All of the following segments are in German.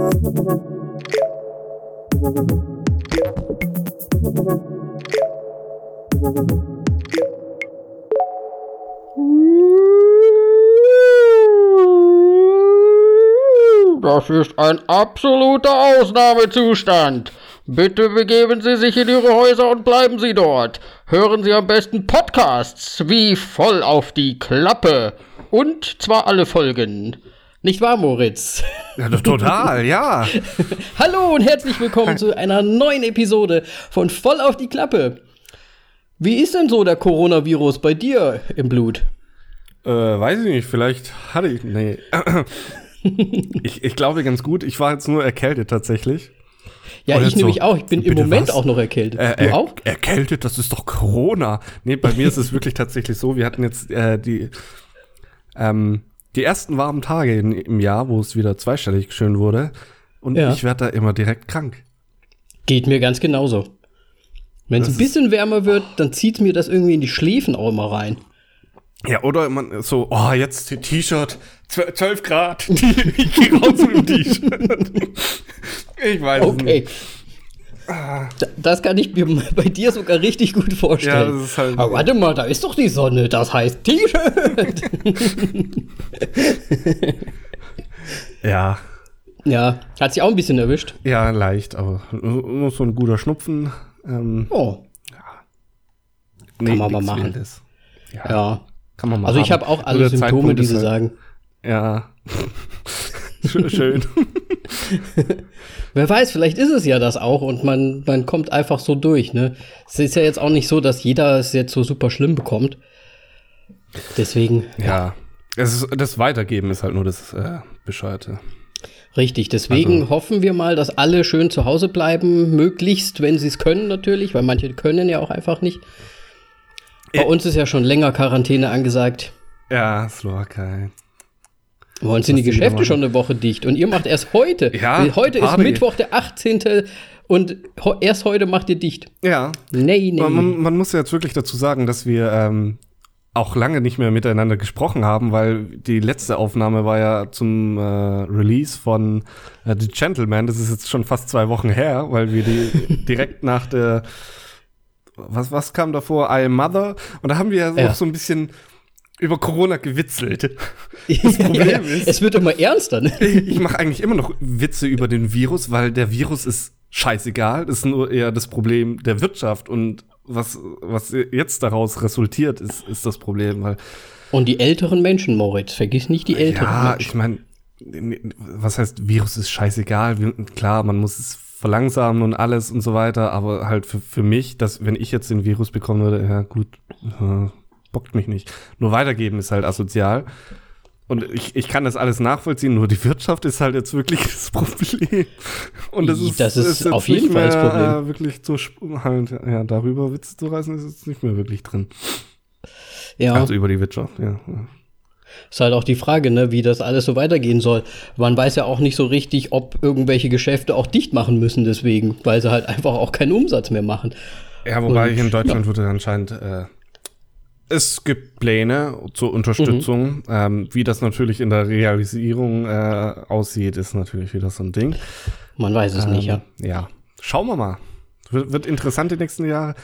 Das ist ein absoluter Ausnahmezustand. Bitte begeben Sie sich in Ihre Häuser und bleiben Sie dort. Hören Sie am besten Podcasts wie voll auf die Klappe. Und zwar alle Folgen. Nicht wahr, Moritz? Ja, total, ja. Hallo und herzlich willkommen zu einer neuen Episode von Voll auf die Klappe. Wie ist denn so der Coronavirus bei dir im Blut? Äh, weiß ich nicht, vielleicht hatte ich. Nee. ich, ich glaube ganz gut. Ich war jetzt nur erkältet tatsächlich. Ja, Und ich nämlich so, auch. Ich bin im Moment was? auch noch erkältet. Äh, du auch? Erkältet, das ist doch Corona. Nee, bei mir ist es wirklich tatsächlich so. Wir hatten jetzt äh, die, ähm, die ersten warmen Tage in, im Jahr, wo es wieder zweistellig schön wurde. Und Ja. ich werde da immer direkt krank. Geht mir ganz genauso. Wenn es ein bisschen wärmer wird, dann zieht mir das irgendwie in die Schläfen auch immer rein. Ja, oder man so, oh, jetzt T-Shirt, zw- 12 Grad. ich gehe raus mit dem T-Shirt. Ich weiß es Okay. nicht. Da- Das kann ich mir bei dir sogar richtig gut vorstellen. Ja, halt- Aber warte mal, da ist doch die Sonne. Das heißt T-Shirt. Ja, ja, hat sich auch ein bisschen erwischt. ja, leicht, aber nur so ein guter Schnupfen. Ähm, Oh, nee, man mal nix machen. Wildes. Ja, ja. kann man mal Also ich habe auch alle Symptome, die sie halt- sagen. Ja. Schö- Schön. Wer weiß, vielleicht ist es ja das auch und man, man kommt einfach so durch. Ne? Es ist ja jetzt auch nicht so, dass jeder es jetzt so super schlimm bekommt. Deswegen, ja. Es ist, das Weitergeben ist halt nur das äh, Bescheuerte. richtig. Deswegen Also- hoffen wir mal, dass alle schön zu Hause bleiben, möglichst, wenn sie es können natürlich, weil manche können ja auch einfach nicht. Bei Äh. uns ist ja schon länger Quarantäne angesagt. Ja, Slowakei. Bei uns sind die Geschäfte schon eine Woche dicht und ihr macht erst heute. Ja, heute ist Party. Mittwoch, der 18. und erst heute macht ihr dicht. Ja. Nee, nee. Man, man, muss ja jetzt wirklich dazu sagen, dass wir ähm, auch lange nicht mehr miteinander gesprochen haben, weil die letzte Aufnahme war ja zum äh, Release von äh, The Gentleman. Das ist jetzt schon fast zwei Wochen her, weil wir die direkt nach der was, was kam davor? I Am Mother. Und da haben wir Ja. auch so ein bisschen über Corona gewitzelt. Das Problem ist- es wird immer ernster. Ne? Ich mache eigentlich immer noch Witze über den Virus, weil der Virus ist scheißegal. Das ist nur eher das Problem der Wirtschaft und was, was jetzt daraus resultiert, ist, ist das Problem. Weil, Und die älteren Menschen, Moritz, vergiss nicht die älteren ja, Menschen. ich meine, was heißt, Virus ist scheißegal. Klar, man muss es verlangsamen und alles und so weiter, aber halt für, für mich, dass wenn ich jetzt den Virus bekommen würde, ja gut, äh, bockt mich nicht. Nur weitergeben ist halt asozial. Und ich, ich kann das alles nachvollziehen, nur die Wirtschaft ist halt jetzt wirklich das Problem. Und das ist, Das ist jetzt auf jeden Fall das Problem. Äh, wirklich zu halt, ja, darüber Witze zu reißen, ist jetzt nicht mehr wirklich drin. Ja, Also über die Wirtschaft, ja. ja. ist halt auch die Frage, ne, wie das alles so weitergehen soll. Man weiß ja auch nicht so richtig, ob irgendwelche Geschäfte auch dicht machen müssen deswegen, weil sie halt einfach auch keinen Umsatz mehr machen. Ja, wobei Und, hier in Deutschland wurde anscheinend, äh, es gibt Pläne zur Unterstützung. Mhm. Ähm, wie das natürlich in der Realisierung äh, aussieht, ist natürlich wieder so ein Ding. Man weiß es nicht, ja. Ähm, Ja, schauen wir mal. Wird, wird interessant die nächsten Jahre.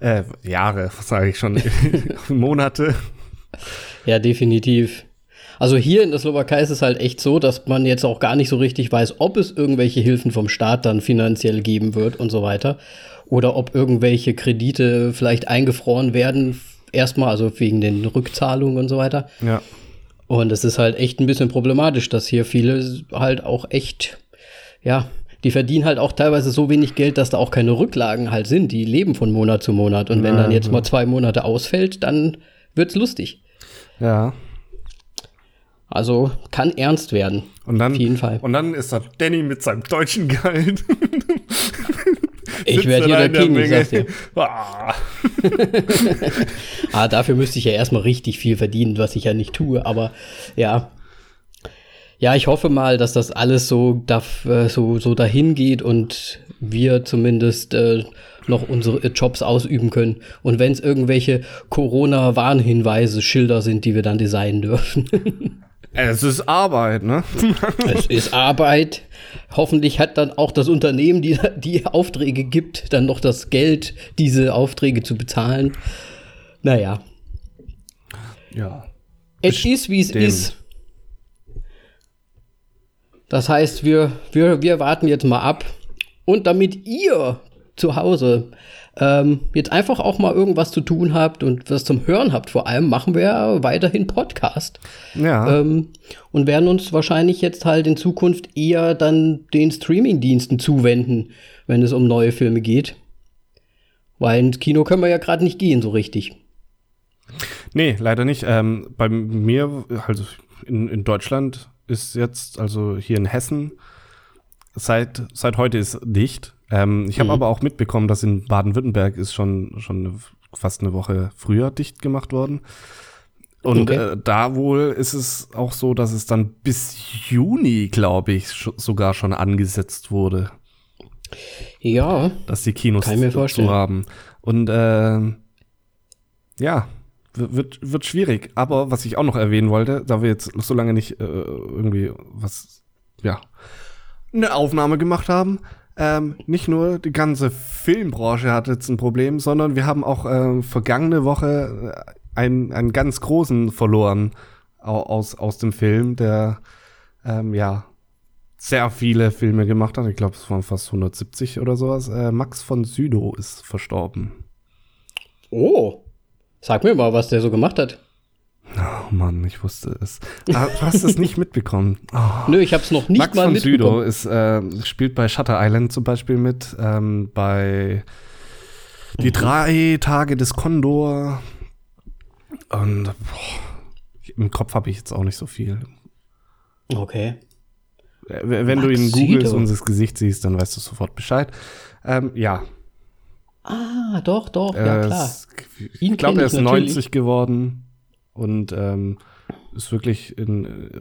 Äh, Jahre, sage ich schon? Monate. Ja, definitiv. Also hier in der Slowakei ist es halt echt so, dass man jetzt auch gar nicht so richtig weiß, ob es irgendwelche Hilfen vom Staat dann finanziell geben wird und so weiter. Oder ob irgendwelche Kredite vielleicht eingefroren werden, erstmal, also wegen den Rückzahlungen und so weiter. Ja. Und es ist halt echt ein bisschen problematisch, dass hier viele halt auch echt, ja, die verdienen halt auch teilweise so wenig Geld, dass da auch keine Rücklagen halt sind. Die leben von Monat zu Monat. Und wenn Ja, dann jetzt ja. mal zwei Monate ausfällt, dann wird's lustig. Ja. Also kann ernst werden. Und dann, Auf jeden Fall. Und dann ist da Danny mit seinem deutschen Gehalt. Ich werde hier da der in King, ich sag's dir. Ah. Dafür müsste ich ja erstmal richtig viel verdienen, was ich ja nicht tue, aber ja. Ja, ich hoffe mal, dass das alles so, darf, äh, so, so dahin geht und wir zumindest äh, noch unsere Jobs ausüben können. Und wenn es irgendwelche Corona-Warnhinweise, Schilder sind, die wir dann designen dürfen. Es ist Arbeit, ne? es ist Arbeit. Hoffentlich hat dann auch das Unternehmen, die die Aufträge gibt, dann noch das Geld, diese Aufträge zu bezahlen. Naja. Ja. Es ist, wie es ist. Das heißt, wir, wir, wir warten jetzt mal ab. Und damit ihr zu Hause ähm, jetzt einfach auch mal irgendwas zu tun habt und was zum Hören habt, vor allem machen wir weiterhin Podcast. Ja. Ähm, und werden uns wahrscheinlich jetzt halt in Zukunft eher dann den Streaming-Diensten zuwenden, wenn es um neue Filme geht. Weil ins Kino können wir ja gerade nicht gehen, so richtig. Nee, leider nicht. Ähm, bei mir, also in, in Deutschland ist jetzt, also hier in Hessen, seit, seit heute ist dicht. Ähm, ich habe mhm. aber auch mitbekommen, dass in Baden-Württemberg ist schon, schon fast eine Woche früher dicht gemacht worden. Und okay. äh, da wohl ist es auch so, dass es dann bis Juni, glaube ich, sch sogar schon angesetzt wurde. Ja. Dass die Kinos kann ich mir vorstellen. zu haben. Und äh, ja, wird, wird schwierig. Aber was ich auch noch erwähnen wollte, da wir jetzt so lange nicht äh, irgendwie was, ja, eine Aufnahme gemacht haben, ähm, nicht nur die ganze Filmbranche hat jetzt ein Problem, sondern wir haben auch äh, vergangene Woche äh, einen, einen ganz großen verloren aus, aus dem Film, der ähm, ja sehr viele Filme gemacht hat. Ich glaube, es waren fast 170 oder sowas. Äh, Max von Südow ist verstorben. Oh, sag mir mal, was der so gemacht hat. Oh Mann, ich wusste es. Ah, du hast es nicht mitbekommen. Oh. Nö, ich habe es noch nicht Max mal von mitbekommen. Südow ist, äh, spielt bei Shutter Island zum Beispiel mit, ähm, bei Die mhm. drei Tage des Kondor. Und boah, im Kopf habe ich jetzt auch nicht so viel. Okay. Äh, wenn Max du ihn googelst und das Gesicht siehst, dann weißt du sofort Bescheid. Ähm, ja. Ah, doch, doch, ja klar. ich glaube, er ist natürlich. 90 geworden und ähm, ist wirklich in, äh,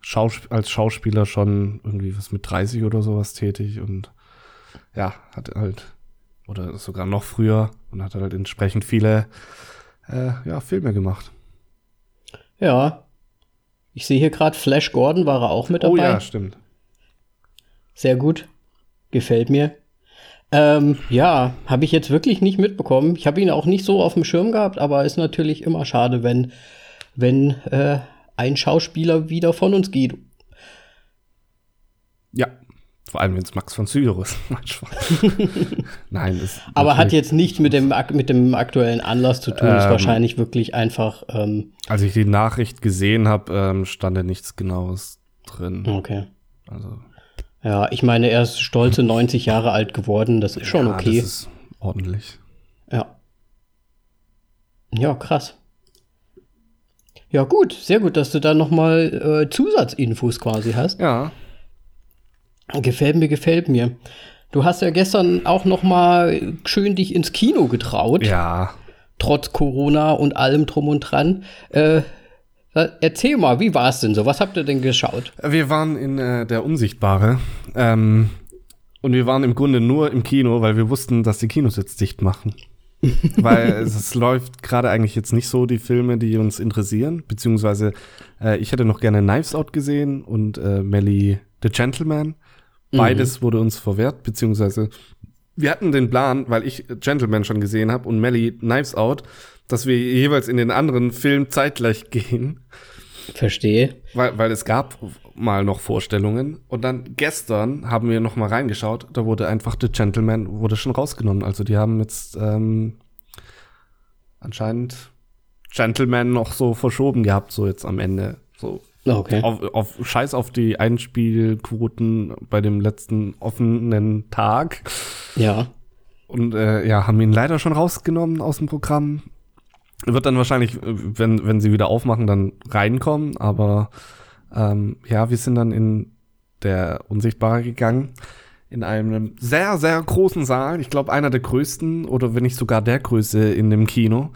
Schaus als Schauspieler schon irgendwie was mit 30 oder sowas tätig und ja, hat halt, oder sogar noch früher und hat halt entsprechend viele äh, ja, Filme gemacht. Ja. Ich sehe hier gerade Flash Gordon war er auch mit dabei. Oh ja, stimmt. Sehr gut. Gefällt mir. Ähm, ja, habe ich jetzt wirklich nicht mitbekommen. Ich habe ihn auch nicht so auf dem Schirm gehabt, aber ist natürlich immer schade, wenn, wenn äh, ein Schauspieler wieder von uns geht. Ja, vor allem wenn es Max von Sydow ist. Nein, ist aber hat jetzt nichts mit dem, mit dem aktuellen Anlass zu tun. Ähm, ist wahrscheinlich wirklich einfach. Ähm, als ich die Nachricht gesehen habe, ähm, stand da nichts Genaues drin. Okay. Also ja, ich meine, er ist stolze 90 Jahre alt geworden. Das ist schon ja, okay. Das ist ordentlich. Ja. Ja, krass. Ja, gut, sehr gut, dass du da noch mal äh, Zusatzinfos quasi hast. Ja. Gefällt mir, gefällt mir. Du hast ja gestern auch noch mal schön dich ins Kino getraut. Ja. Trotz Corona und allem drum und dran. Äh, erzähl mal, wie war es denn so? Was habt ihr denn geschaut? Wir waren in äh, der Unsichtbare. Ähm, und wir waren im Grunde nur im Kino, weil wir wussten, dass die Kinos jetzt dicht machen. weil es, es läuft gerade eigentlich jetzt nicht so die Filme, die uns interessieren. Beziehungsweise äh, ich hätte noch gerne Knives Out gesehen und äh, Melly the Gentleman. Beides mhm. wurde uns verwehrt, beziehungsweise wir hatten den Plan, weil ich Gentleman schon gesehen habe und Melly Knives Out, dass wir jeweils in den anderen Film zeitgleich gehen. Verstehe. Weil, weil es gab mal noch Vorstellungen und dann gestern haben wir noch mal reingeschaut, da wurde einfach The Gentleman wurde schon rausgenommen. Also die haben jetzt ähm, anscheinend Gentleman noch so verschoben gehabt, so jetzt am Ende. So okay. auf, auf Scheiß auf die Einspielquoten bei dem letzten offenen Tag. Ja. Und äh, ja, haben ihn leider schon rausgenommen aus dem Programm. Wird dann wahrscheinlich, wenn, wenn sie wieder aufmachen, dann reinkommen. Aber ähm, ja, wir sind dann in der Unsichtbare gegangen. In einem sehr, sehr großen Saal. Ich glaube, einer der größten oder wenn nicht sogar der größte in dem Kino.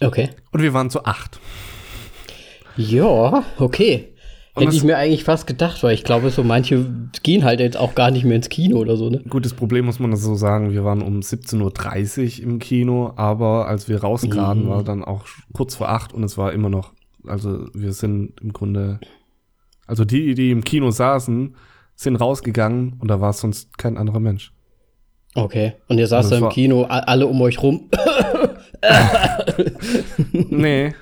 Okay. Und wir waren zu acht. Ja, okay. Hätte ich mir eigentlich fast gedacht, weil ich glaube, so manche gehen halt jetzt auch gar nicht mehr ins Kino oder so, ne? Gutes Problem muss man das so sagen. Wir waren um 17.30 Uhr im Kino, aber als wir rauskamen, mhm. war dann auch kurz vor acht und es war immer noch, also wir sind im Grunde Also die, die im Kino saßen, sind rausgegangen und da war sonst kein anderer Mensch. Okay. Und ihr saßt da im Kino, alle um euch rum. Nee.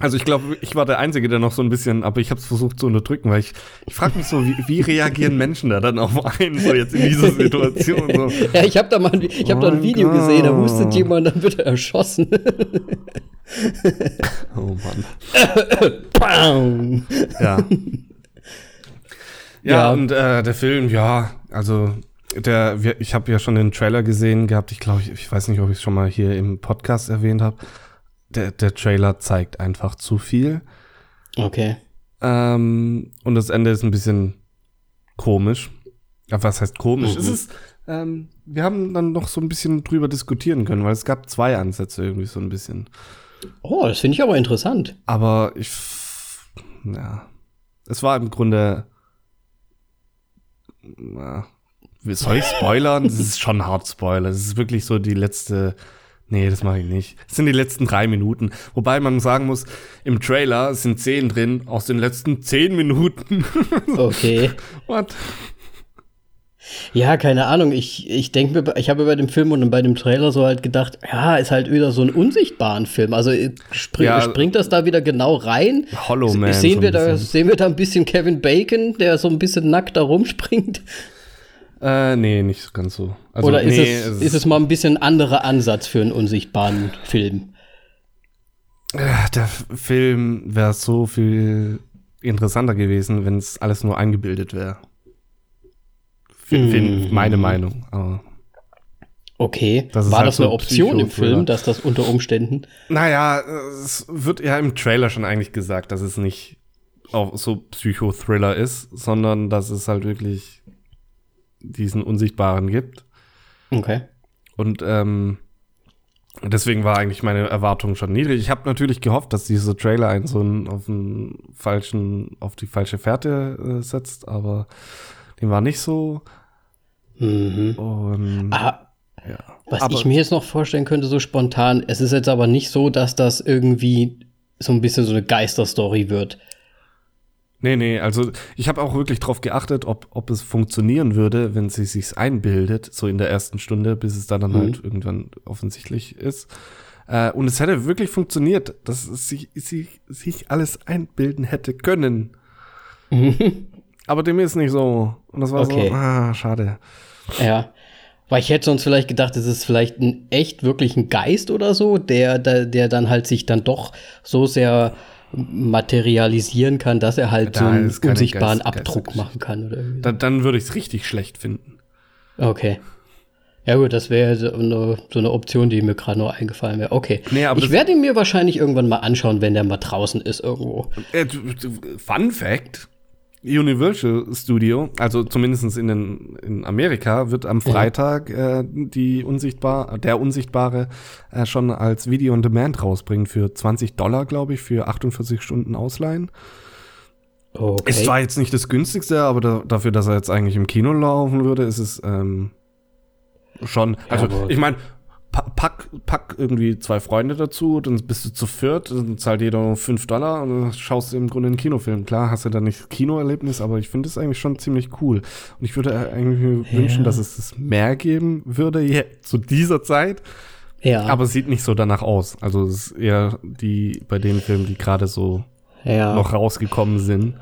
Also ich glaube, ich war der Einzige, der noch so ein bisschen, aber ich habe es versucht zu unterdrücken, weil ich, ich frage mich so, wie, wie reagieren Menschen da dann auf einen, so jetzt in dieser Situation? So. ja, ich habe da mal ein, ich hab da ein Oh Video Gott. gesehen, da hustet jemand, dann wird er erschossen. Oh Mann. Bam. Ja. Ja, Ja. und äh, der Film, ja, also der, ich habe ja schon den Trailer gesehen gehabt. Ich glaube, ich, ich weiß nicht, ob ich es schon mal hier im Podcast erwähnt habe. Der, der Trailer zeigt einfach zu viel. Okay. Ähm, und das Ende ist ein bisschen komisch. Ja, was heißt komisch? Mhm. Es ist, ähm, wir haben dann noch so ein bisschen drüber diskutieren können, weil es gab zwei Ansätze irgendwie so ein bisschen. Oh, das finde ich aber interessant. Aber ich, ja, es war im Grunde, na, soll ich spoilern? Das ist schon hart Spoiler. Es ist wirklich so die letzte, nee, das mache ich nicht. Es sind die letzten drei Minuten. Wobei man sagen muss, im Trailer sind Szenen drin aus den letzten zehn Minuten. Okay. What? Ja, keine Ahnung. Ich, ich denke mir, ich habe bei dem Film und bei dem Trailer so halt gedacht, ja, ist halt wieder so ein unsichtbaren Film. Also äh, spring, Ja. springt das da wieder genau rein? Hollow Man. sehen, wir da, bisschen. sehen wir da ein bisschen Kevin Bacon, der so ein bisschen nackt da rumspringt? Äh, nee, nicht ganz so. Also, Oder ist, nee, es, ist es mal ein bisschen anderer Ansatz für einen unsichtbaren Film? Äh, Der Film wäre so viel interessanter gewesen, wenn es alles nur eingebildet wäre. Fin- Mhm. Meine Meinung. Aber, Okay. Das War halt das eine so Option im. Film, dass das unter Umständen? naja, es wird ja im Trailer schon eigentlich gesagt, dass es nicht auch so Psychothriller ist, sondern dass es halt wirklich diesen Unsichtbaren gibt. Okay. Und ähm, deswegen war eigentlich meine Erwartung schon niedrig. Ich habe natürlich gehofft, dass dieser Trailer einen so einen, auf einen falschen, auf die falsche Fährte äh, setzt, aber dem war nicht so. Mhm. Und Ah, ja. was aber, ich mir jetzt noch vorstellen könnte, so spontan, es ist jetzt aber nicht so, dass das irgendwie so ein bisschen so eine Geisterstory wird. Nee, nee, also ich habe auch wirklich drauf geachtet, ob, ob es funktionieren würde, wenn sie sich's einbildet, so in der ersten Stunde, bis es dann, dann Mhm. halt irgendwann offensichtlich ist. Äh, und es hätte wirklich funktioniert, dass es sich, sich, sich alles einbilden hätte können. Aber dem ist nicht so. Und das war Okay. so, ah, schade. Ja. Weil ich hätte sonst vielleicht gedacht, es ist vielleicht ein echt wirklich ein Geist oder so, der, der, der dann halt sich dann doch so sehr materialisieren kann, dass er halt Da so einen unsichtbaren Geist- Abdruck machen kann oder irgendwie. Dann, dann würde ich es richtig schlecht finden. Okay. Ja gut, das wäre so eine, so eine Option, die mir gerade noch eingefallen wäre. Okay. Nee, aber ich werde ihn mir wahrscheinlich irgendwann mal anschauen, wenn der mal draußen ist irgendwo. Äh, Fun Fact: Universal Studio, also zumindest in, den, in Amerika, wird am Freitag äh, die unsichtbar, der Unsichtbare äh, schon als Video on Demand rausbringen für 20 Dollar, glaube ich, für 48 Stunden Ausleihen. Okay. Ist zwar jetzt nicht das günstigste, aber da, dafür, dass er jetzt eigentlich im Kino laufen würde, ist es ähm, schon. Also, aber- ich meine, pack, pack irgendwie zwei Freunde dazu, dann bist du zu viert, dann zahlt jeder nur 5 Dollar und dann schaust du im Grunde einen Kinofilm. Klar, hast du da nicht Kinoerlebnis, aber ich finde es eigentlich schon ziemlich cool. Und ich würde eigentlich Ja. wünschen, dass es das mehr geben würde je, zu dieser Zeit. ja. Aber es sieht nicht so danach aus. Also, es ist eher die bei den Filmen, die gerade so ja. noch rausgekommen sind.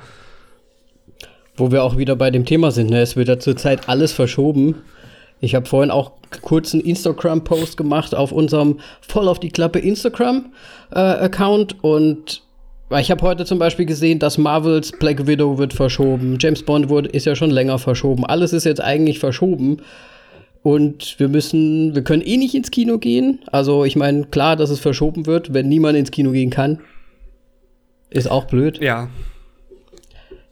Wo wir auch wieder bei dem Thema sind, ne? es wird ja zurzeit alles verschoben. Ich habe vorhin auch kurz einen Instagram-Post gemacht auf unserem Voll auf die Klappe Instagram-Account und ich habe heute zum Beispiel gesehen, dass Marvels Black Widow wird verschoben, James Bond wurde, ist ja schon länger verschoben, alles ist jetzt eigentlich verschoben und wir müssen, wir können eh nicht ins Kino gehen. Also ich meine, klar, dass es verschoben wird, wenn niemand ins Kino gehen kann, ist auch blöd. Ja,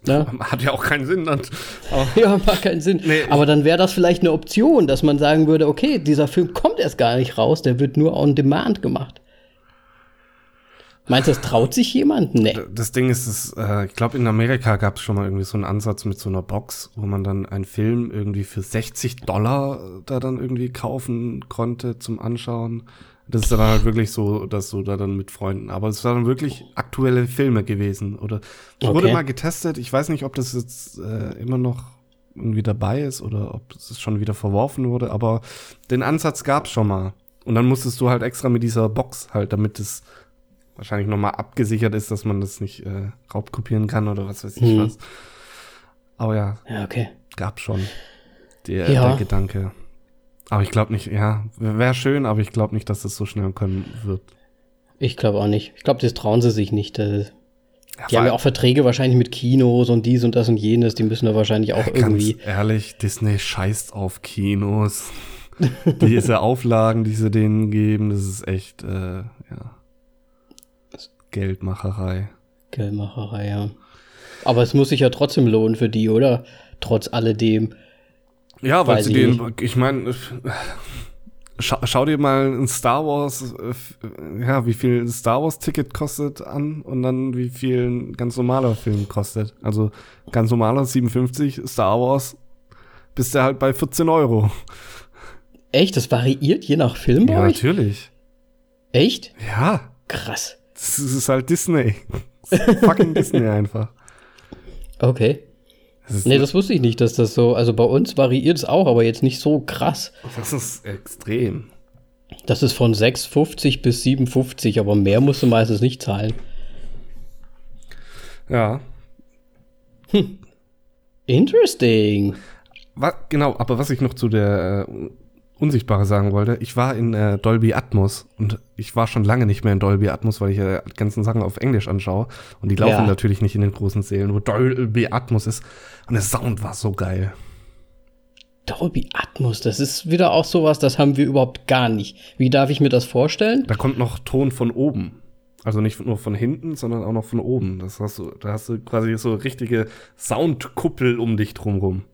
Ne? Hat ja auch keinen Sinn. Dann. Aber Ja, macht keinen Sinn. Nee. Aber dann wäre das vielleicht eine Option, dass man sagen würde, okay, dieser Film kommt erst gar nicht raus, der wird nur on demand gemacht. Meinst du, das traut sich jemand? Nee. das Ding ist, es, äh, ich glaube, in Amerika gab es schon mal irgendwie so einen Ansatz mit so einer Box, wo man dann einen Film irgendwie für 60 Dollar da dann irgendwie kaufen konnte zum Anschauen. Das ist dann halt wirklich so, dass du da dann mit Freunden, aber es waren wirklich aktuelle Filme gewesen. Oder es okay. wurde mal getestet, ich weiß nicht, ob das jetzt äh, immer noch irgendwie dabei ist oder ob es schon wieder verworfen wurde, aber den Ansatz gab es schon mal. Und dann musstest du halt extra mit dieser Box halt, damit es wahrscheinlich nochmal abgesichert ist, dass man das nicht äh, raubkopieren kann oder was weiß ich hm. was. Aber ja, ja okay. gab schon der, ja. der Gedanke. Aber ich glaube nicht, ja, wäre schön, aber ich glaube nicht, dass das so schnell können wird. Ich glaube auch nicht. Ich glaube, das trauen sie sich nicht. Das, ja, die haben ja auch Verträge wahrscheinlich mit Kinos und dies und das und jenes. Die müssen da wahrscheinlich auch ja, irgendwie. ehrlich, Disney scheißt auf Kinos. Diese Auflagen, die sie denen geben, das ist echt, äh, ja. Geldmacherei. Geldmacherei, ja. Aber es muss sich ja trotzdem lohnen für die, oder? Trotz alledem. Ja, weil sie den, ich meine, schau, schau, dir mal ein Star Wars, äh, ja, wie viel ein Star Wars Ticket kostet an und dann wie viel ein ganz normaler Film kostet. Also ganz normaler 57, Star Wars bist du halt bei 14 Euro. Echt? Das variiert je nach Film Ja, natürlich. Echt? Ja. Krass. Das ist halt Disney. Fucking Disney einfach. Okay. Das nee, das wusste ich nicht, dass das so. Also bei uns variiert es auch, aber jetzt nicht so krass. Das ist extrem. Das ist von 6,50 bis 7,50, aber mehr musst du meistens nicht zahlen. Ja. Hm. Interesting. Was, genau, aber was ich noch zu der äh, Unsichtbare sagen wollte, ich war in äh, Dolby Atmos und ich war schon lange nicht mehr in Dolby Atmos, weil ich ja äh, die ganzen Sachen auf Englisch anschaue und die laufen ja. natürlich nicht in den großen Sälen, wo Dolby Atmos ist und der Sound war so geil. Dolby Atmos, das ist wieder auch sowas, das haben wir überhaupt gar nicht. Wie darf ich mir das vorstellen? Da kommt noch Ton von oben. Also nicht nur von hinten, sondern auch noch von oben. Das hast du, da hast du quasi so richtige Soundkuppel um dich drumrum.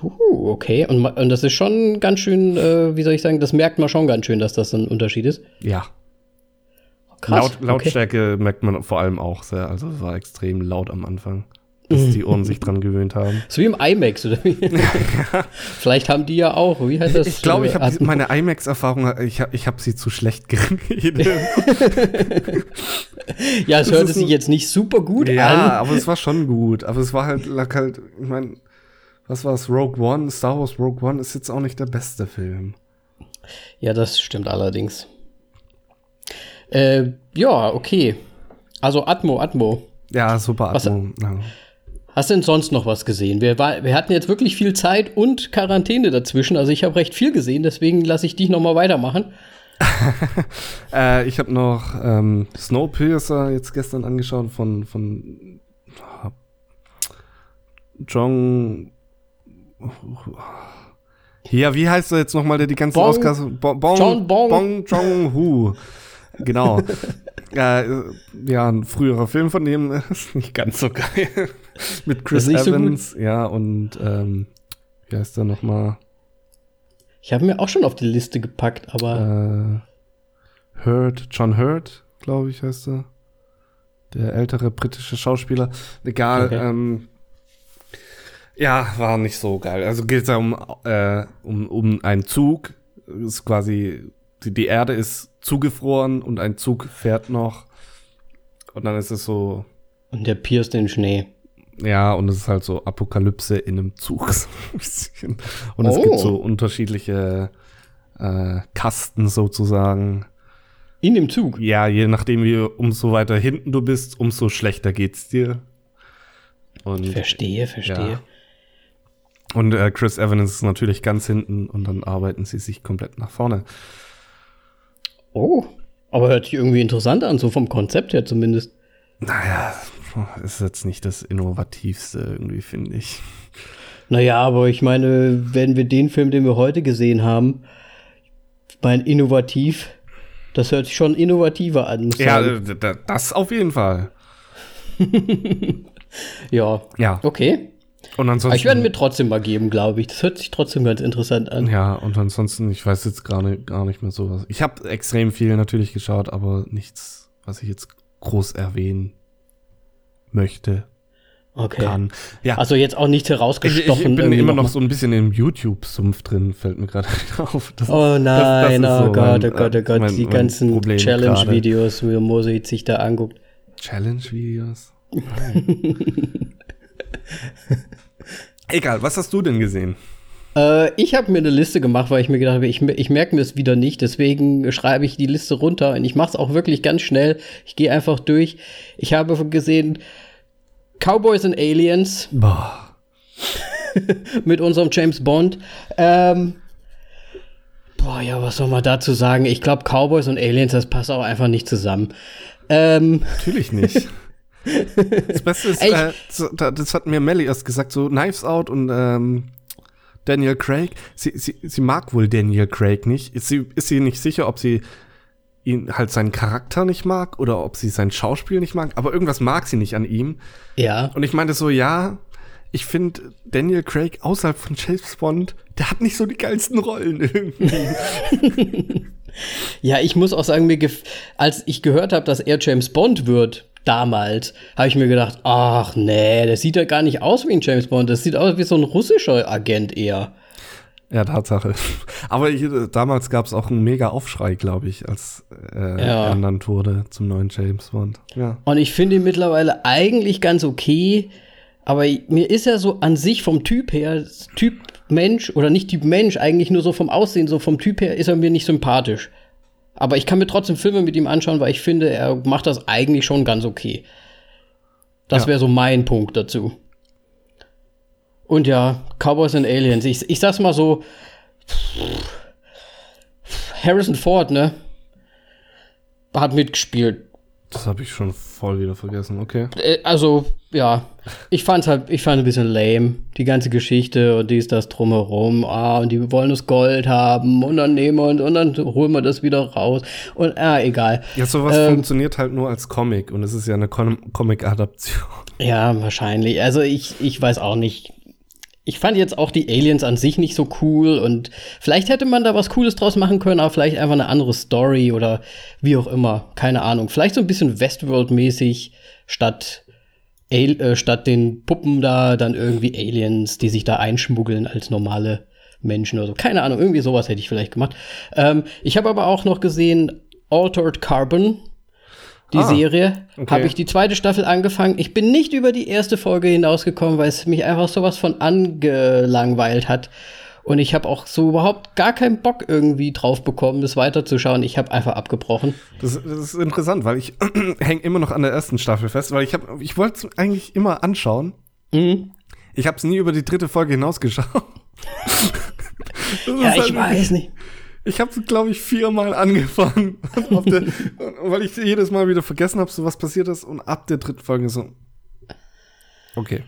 Puh, okay. Und, und das ist schon ganz schön, äh, wie soll ich sagen, das merkt man schon ganz schön, dass das ein Unterschied ist. Ja. Krass. Laut, Lautstärke okay. merkt man vor allem auch sehr. Also es war extrem laut am Anfang, bis die Ohren sich dran gewöhnt haben. So wie im IMAX, oder wie? Vielleicht haben die ja auch. Wie heißt das? Ich glaube, ich habe meine IMAX-Erfahrung, ich habe ich hab sie zu schlecht geredet. ja, es hörte sich jetzt nicht super gut ja, an. Ja, aber es war schon gut. Aber es war halt, lag halt, ich meine was war es, Rogue One, Star Wars Rogue One ist jetzt auch nicht der beste Film. Ja, das stimmt allerdings. Äh, ja, okay. Also Atmo, Atmo. Ja, super Atmo. Was, ja. Hast du denn sonst noch was gesehen? Wir, war, wir hatten jetzt wirklich viel Zeit und Quarantäne dazwischen. Also ich habe recht viel gesehen, deswegen lasse ich dich noch mal weitermachen. äh, ich habe noch ähm, Snowpiercer jetzt gestern angeschaut von, von John ja, wie heißt er jetzt nochmal, der die ganzen Bong, Oscars. Bon, bon, John Bong. Bong Jong-hu. Genau. äh, ja, ein früherer Film von dem ist nicht ganz so geil. Mit Chris Evans. So ja, und ähm, wie heißt der nochmal? Ich habe mir auch schon auf die Liste gepackt, aber. Äh, Hurt, John Hurt, glaube ich, heißt er. Der ältere britische Schauspieler. Egal, okay. ähm, ja, war nicht so geil. Also geht es ja um, äh, um, um einen Zug. Ist quasi, die, die Erde ist zugefroren und ein Zug fährt noch. Und dann ist es so. Und der pierst den Schnee. Ja, und es ist halt so Apokalypse in einem Zug. und es oh. gibt so unterschiedliche äh, Kasten sozusagen. In dem Zug? Ja, je nachdem, wie umso weiter hinten du bist, umso schlechter geht's dir. Und, verstehe, verstehe. Ja. Und äh, Chris Evans ist natürlich ganz hinten und dann arbeiten sie sich komplett nach vorne. Oh, aber hört sich irgendwie interessant an, so vom Konzept her zumindest. Naja, ist jetzt nicht das Innovativste irgendwie, finde ich. Naja, aber ich meine, wenn wir den Film, den wir heute gesehen haben, mein innovativ, das hört sich schon innovativer an. ja, das auf jeden Fall. ja. Ja. Okay. Und ansonsten, ich werde mir trotzdem mal geben, glaube ich. Das hört sich trotzdem ganz interessant an. Ja, und ansonsten, ich weiß jetzt gar nicht, gar nicht mehr sowas. Ich habe extrem viel natürlich geschaut, aber nichts, was ich jetzt groß erwähnen möchte. Okay. kann. Ja, Also jetzt auch nicht ich, herausgestochen. ich bin irgendwie immer noch mal. so ein bisschen im YouTube-Sumpf drin, fällt mir gerade auf. Das, Oh nein, das ist oh so Gott, mein, oh Gott, oh äh, Gott, mein- die mein ganzen Challenge-Videos, wie Mosit sich da anguckt. Challenge-Videos? Egal, was hast du denn gesehen? Äh, ich habe mir eine Liste gemacht, weil ich mir gedacht habe, ich, ich merke mir es wieder nicht. Deswegen schreibe ich die Liste runter und ich mache es auch wirklich ganz schnell. Ich gehe einfach durch. Ich habe gesehen Cowboys and Aliens Boah. mit unserem James Bond. Ähm, boah, ja, was soll man dazu sagen? Ich glaube, Cowboys und Aliens, das passt auch einfach nicht zusammen. Ähm, Natürlich nicht. Das Beste ist, äh, das hat mir Melly erst gesagt, so Knives Out und ähm, Daniel Craig. Sie, sie, sie mag wohl Daniel Craig nicht. Ist sie, ist sie nicht sicher, ob sie ihn halt seinen Charakter nicht mag oder ob sie sein Schauspiel nicht mag, aber irgendwas mag sie nicht an ihm. ja. Und ich meinte so, ja, ich finde Daniel Craig außerhalb von James Bond, der hat nicht so die geilsten Rollen irgendwie. Ja, ich muss auch sagen, mir als ich gehört habe, dass er James Bond wird, damals, habe ich mir gedacht, ach nee, das sieht ja gar nicht aus wie ein James Bond, das sieht aus wie so ein russischer Agent eher. Ja, Tatsache. Aber hier, damals gab es auch einen mega Aufschrei, glaube ich, als äh, Ja. er ernannt wurde zum neuen James Bond. Ja. Und ich finde ihn mittlerweile eigentlich ganz okay, aber mir ist er so an sich vom Typ her, Typ Mensch oder nicht Typ Mensch, eigentlich nur so vom Aussehen, so vom Typ her ist er mir nicht sympathisch. Aber ich kann mir trotzdem Filme mit ihm anschauen, weil ich finde, er macht das eigentlich schon ganz okay. Das Ja. wäre so mein Punkt dazu. Und ja, Cowboys and Aliens. Ich, ich sag's mal so, Harrison Ford, ne? Hat mitgespielt. Das habe ich schon voll wieder vergessen. Okay. Äh, also, ja, ich fand's halt, ich fand ein bisschen lame, die ganze Geschichte und dies, das drumherum. Ah, und die wollen das Gold haben und dann nehmen wir und, und dann holen wir das wieder raus. Und, ah, egal. Ja, sowas Ähm, funktioniert halt nur als Comic und es ist ja eine Com Comic-Adaption. Ja, wahrscheinlich. Also, ich, ich weiß auch nicht. Ich fand jetzt auch die Aliens an sich nicht so cool und vielleicht hätte man da was Cooles draus machen können, aber vielleicht einfach eine andere Story oder wie auch immer. Keine Ahnung. Vielleicht so ein bisschen Westworld-mäßig statt, äh, statt den Puppen da dann irgendwie Aliens, die sich da einschmuggeln als normale Menschen oder so. Keine Ahnung. Irgendwie sowas hätte ich vielleicht gemacht. Ähm, ich habe aber auch noch gesehen Altered Carbon. Die Ah, Serie okay. habe ich die zweite Staffel angefangen. Ich bin nicht über die erste Folge hinausgekommen, weil es mich einfach sowas von angelangweilt hat. Und ich habe auch so überhaupt gar keinen Bock irgendwie drauf bekommen, das weiterzuschauen. Ich habe einfach abgebrochen. Das, das ist interessant, weil ich hänge immer noch an der ersten Staffel fest, weil ich ich wollte es eigentlich immer anschauen. Mhm. Ich habe es nie über die dritte Folge hinausgeschaut. Ja, ich halt- weiß nicht. Ich habe, glaube ich, viermal angefangen, auf der, weil ich jedes Mal wieder vergessen habe, so was passiert ist und ab der dritten Folge so. Okay.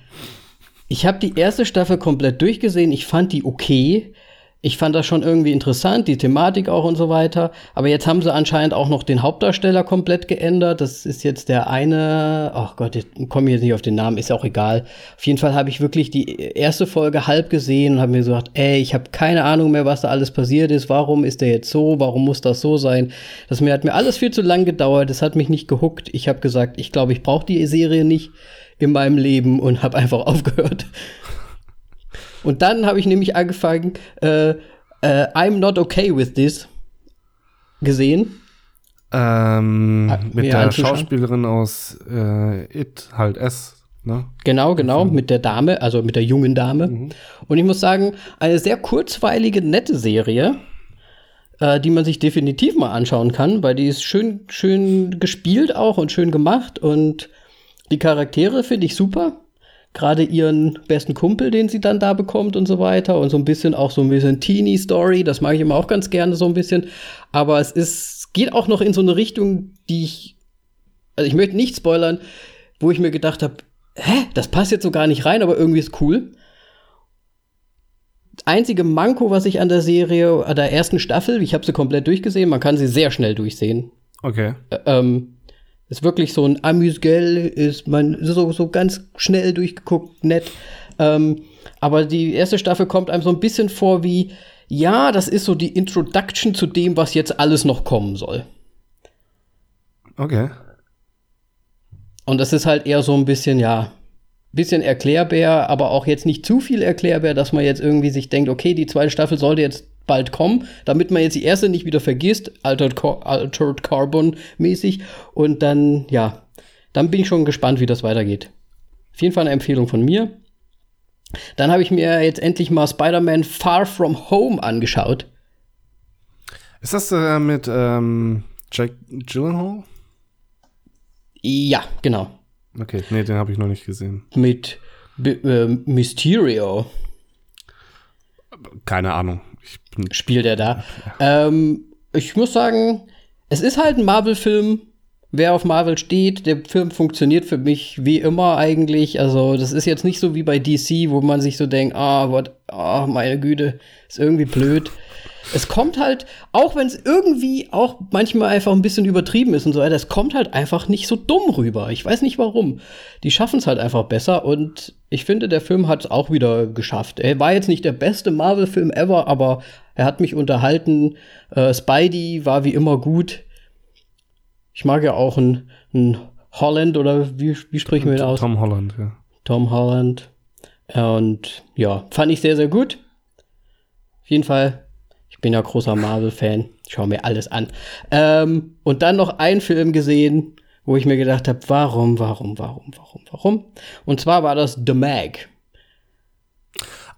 Ich habe die erste Staffel komplett durchgesehen. Ich fand die okay. Ich fand das schon irgendwie interessant, die Thematik auch und so weiter. Aber jetzt haben sie anscheinend auch noch den Hauptdarsteller komplett geändert. Das ist jetzt der eine, ach Gott, ich komme jetzt nicht auf den Namen, ist auch egal. Auf jeden Fall habe ich wirklich die erste Folge halb gesehen und habe mir gesagt, ey, ich habe keine Ahnung mehr, was da alles passiert ist. Warum ist der jetzt so? Warum muss das so sein? Das hat mir alles viel zu lang gedauert. Das hat mich nicht gehuckt. Ich habe gesagt, ich glaube, ich brauche die Serie nicht in meinem Leben und habe einfach aufgehört. Und dann habe ich nämlich angefangen, äh, äh, I'm not okay with this gesehen. Ähm, Ah, mit der anzuschauen? Schauspielerin aus äh, It, halt S, ne? Genau, genau, mit der Dame, also mit der jungen Dame. Und ich muss sagen, eine sehr kurzweilige, nette Serie, äh, die man sich definitiv mal anschauen kann, weil die ist schön, schön gespielt auch und schön gemacht und die Charaktere finde ich super. Gerade ihren besten Kumpel, den sie dann da bekommt und so weiter. Und so ein bisschen auch so ein bisschen Teenie-Story. Das mag ich immer auch ganz gerne so ein bisschen. Aber es ist, geht auch noch in so eine Richtung, die ich, also ich möchte nicht spoilern, wo ich mir gedacht habe, hä, das passt jetzt so gar nicht rein, aber irgendwie ist cool. Das einzige Manko, was ich an der Serie, an der ersten Staffel, ich habe sie komplett durchgesehen, man kann sie sehr schnell durchsehen. Okay. Ä- Ähm, ist wirklich so ein Amüsgell, ist man so, so ganz schnell durchgeguckt, nett. Ähm, aber die erste Staffel kommt einem so ein bisschen vor wie, ja, das ist so die Introduction zu dem, was jetzt alles noch kommen soll. Okay. Und das ist halt eher so ein bisschen, ja, bisschen erklärbar, aber auch jetzt nicht zu viel erklärbar, dass man jetzt irgendwie sich denkt, okay, die zweite Staffel sollte jetzt bald kommen, damit man jetzt die erste nicht wieder vergisst, Altered, Altered Carbon mäßig. Und dann, ja, dann bin ich schon gespannt, wie das weitergeht. Auf jeden Fall eine Empfehlung von mir. Dann habe ich mir jetzt endlich mal Spider-Man Far From Home angeschaut. Ist das äh, mit ähm, Jack Gyllenhaal? Ja, genau. Okay, nee, den habe ich noch nicht gesehen. Mit B äh, Mysterio. Keine Ahnung. Spielt er da. Ähm, ich muss sagen, es ist halt ein Marvel-Film. Wer auf Marvel steht, der Film funktioniert für mich wie immer eigentlich. Also, das ist jetzt nicht so wie bei DC, wo man sich so denkt, ah, oh, oh, meine Güte, ist irgendwie blöd. Es kommt halt, auch wenn es irgendwie auch manchmal einfach ein bisschen übertrieben ist und so weiter, es kommt halt einfach nicht so dumm rüber. Ich weiß nicht warum. Die schaffen es halt einfach besser und ich finde, der Film hat es auch wieder geschafft. Er war jetzt nicht der beste Marvel-Film ever, aber er hat mich unterhalten. Äh, Spidey war wie immer gut. Ich mag ja auch einen, Holland oder wie, wie sprechen wir ihn aus? Tom Holland, ja. Tom Holland. Und ja, fand ich sehr, sehr gut. Auf jeden Fall bin ja großer Marvel-Fan. Schau mir alles an. Ähm, und dann noch einen Film gesehen, wo ich mir gedacht habe, warum, warum, warum, warum, warum? Und zwar war das The Mag.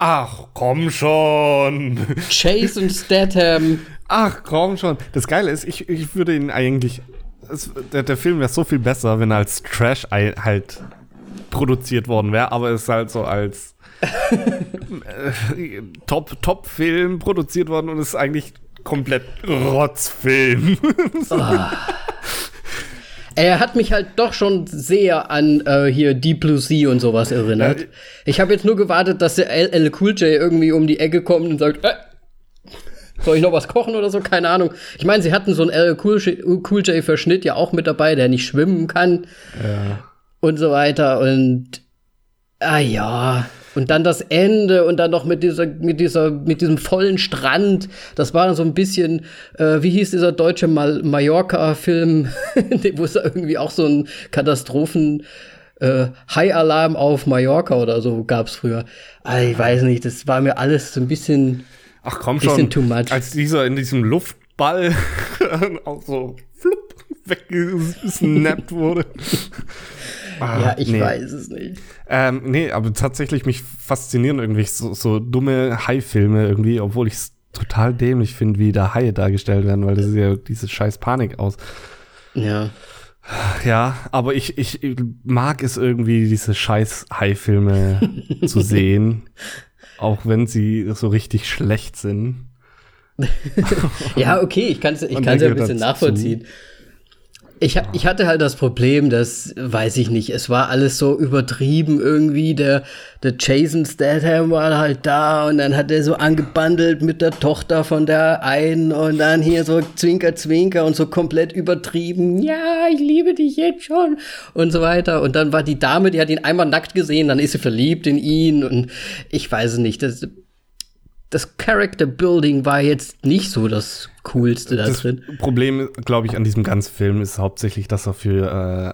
Ach, komm schon. Jason Statham. Ach, komm schon. Das Geile ist, ich, ich würde ihn eigentlich. Es, der, der Film wäre so viel besser, wenn er als Trash halt produziert worden wäre, aber es ist halt so als Top, Top-Film produziert worden und ist eigentlich komplett Rotzfilm. oh. Er hat mich halt doch schon sehr an äh, hier Deep Blue Sea und sowas erinnert. Ja, ich habe jetzt nur gewartet, dass der LL Cool J irgendwie um die Ecke kommt und sagt, äh, soll ich noch was kochen oder so? Keine Ahnung. Ich meine, sie hatten so einen LL Cool J Verschnitt ja auch mit dabei, der nicht schwimmen kann. Ja. Und so weiter. Und ah ja, und dann das Ende und dann noch mit dieser, mit dieser, mit diesem vollen Strand. Das war so ein bisschen, äh, wie hieß dieser deutsche Mal Mallorca-Film, wo es irgendwie auch so ein Katastrophen, äh, High-Alarm auf Mallorca oder so gab es früher. Also ich weiß nicht, das war mir alles so ein bisschen, Ach komm bisschen schon, too much. als dieser in diesem Luftball auch so flupp weggesnappt wurde. Ah, ja, ich nee. weiß es nicht. Ähm, nee, aber tatsächlich mich faszinieren irgendwie so, so dumme Hai-Filme irgendwie, obwohl ich es total dämlich finde, wie da Haie dargestellt werden, weil das ist ja diese scheiß Panik aus. Ja. Ja, aber ich, ich mag es irgendwie, diese scheiß Hai-Filme zu sehen, auch wenn sie so richtig schlecht sind. ja, okay, ich kann es ich kann's ja ein bisschen nachvollziehen. Ich, ich hatte halt das Problem, dass, weiß ich nicht, es war alles so übertrieben irgendwie. Der, der Jason Statham war halt da und dann hat er so angebandelt mit der Tochter von der einen und dann hier so Zwinker, Zwinker und so komplett übertrieben. Ja, ich liebe dich jetzt schon und so weiter. Und dann war die Dame, die hat ihn einmal nackt gesehen, dann ist sie verliebt in ihn und ich weiß es nicht. Das, das Character Building war jetzt nicht so das Coolste da das drin. Problem, glaube ich, an diesem ganzen Film ist hauptsächlich, dass er für,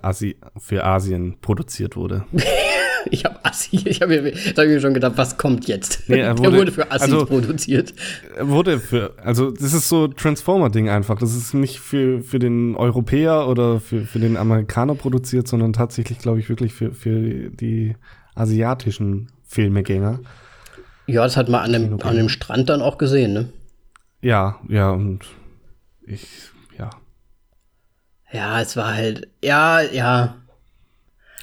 äh, Asi für Asien produziert wurde. ich habe Asi, ich habe mir, hab mir schon gedacht, was kommt jetzt? Nee, er wurde, Der wurde für Assis also, produziert. Er wurde für, also das ist so Transformer-Ding einfach. Das ist nicht für, für den Europäer oder für, für den Amerikaner produziert, sondern tatsächlich, glaube ich, wirklich für, für die asiatischen Filmegänger. Ja, das hat man an dem, an dem Strand dann auch gesehen, ne? Ja, ja, und ich, ja. Ja, es war halt, ja, ja.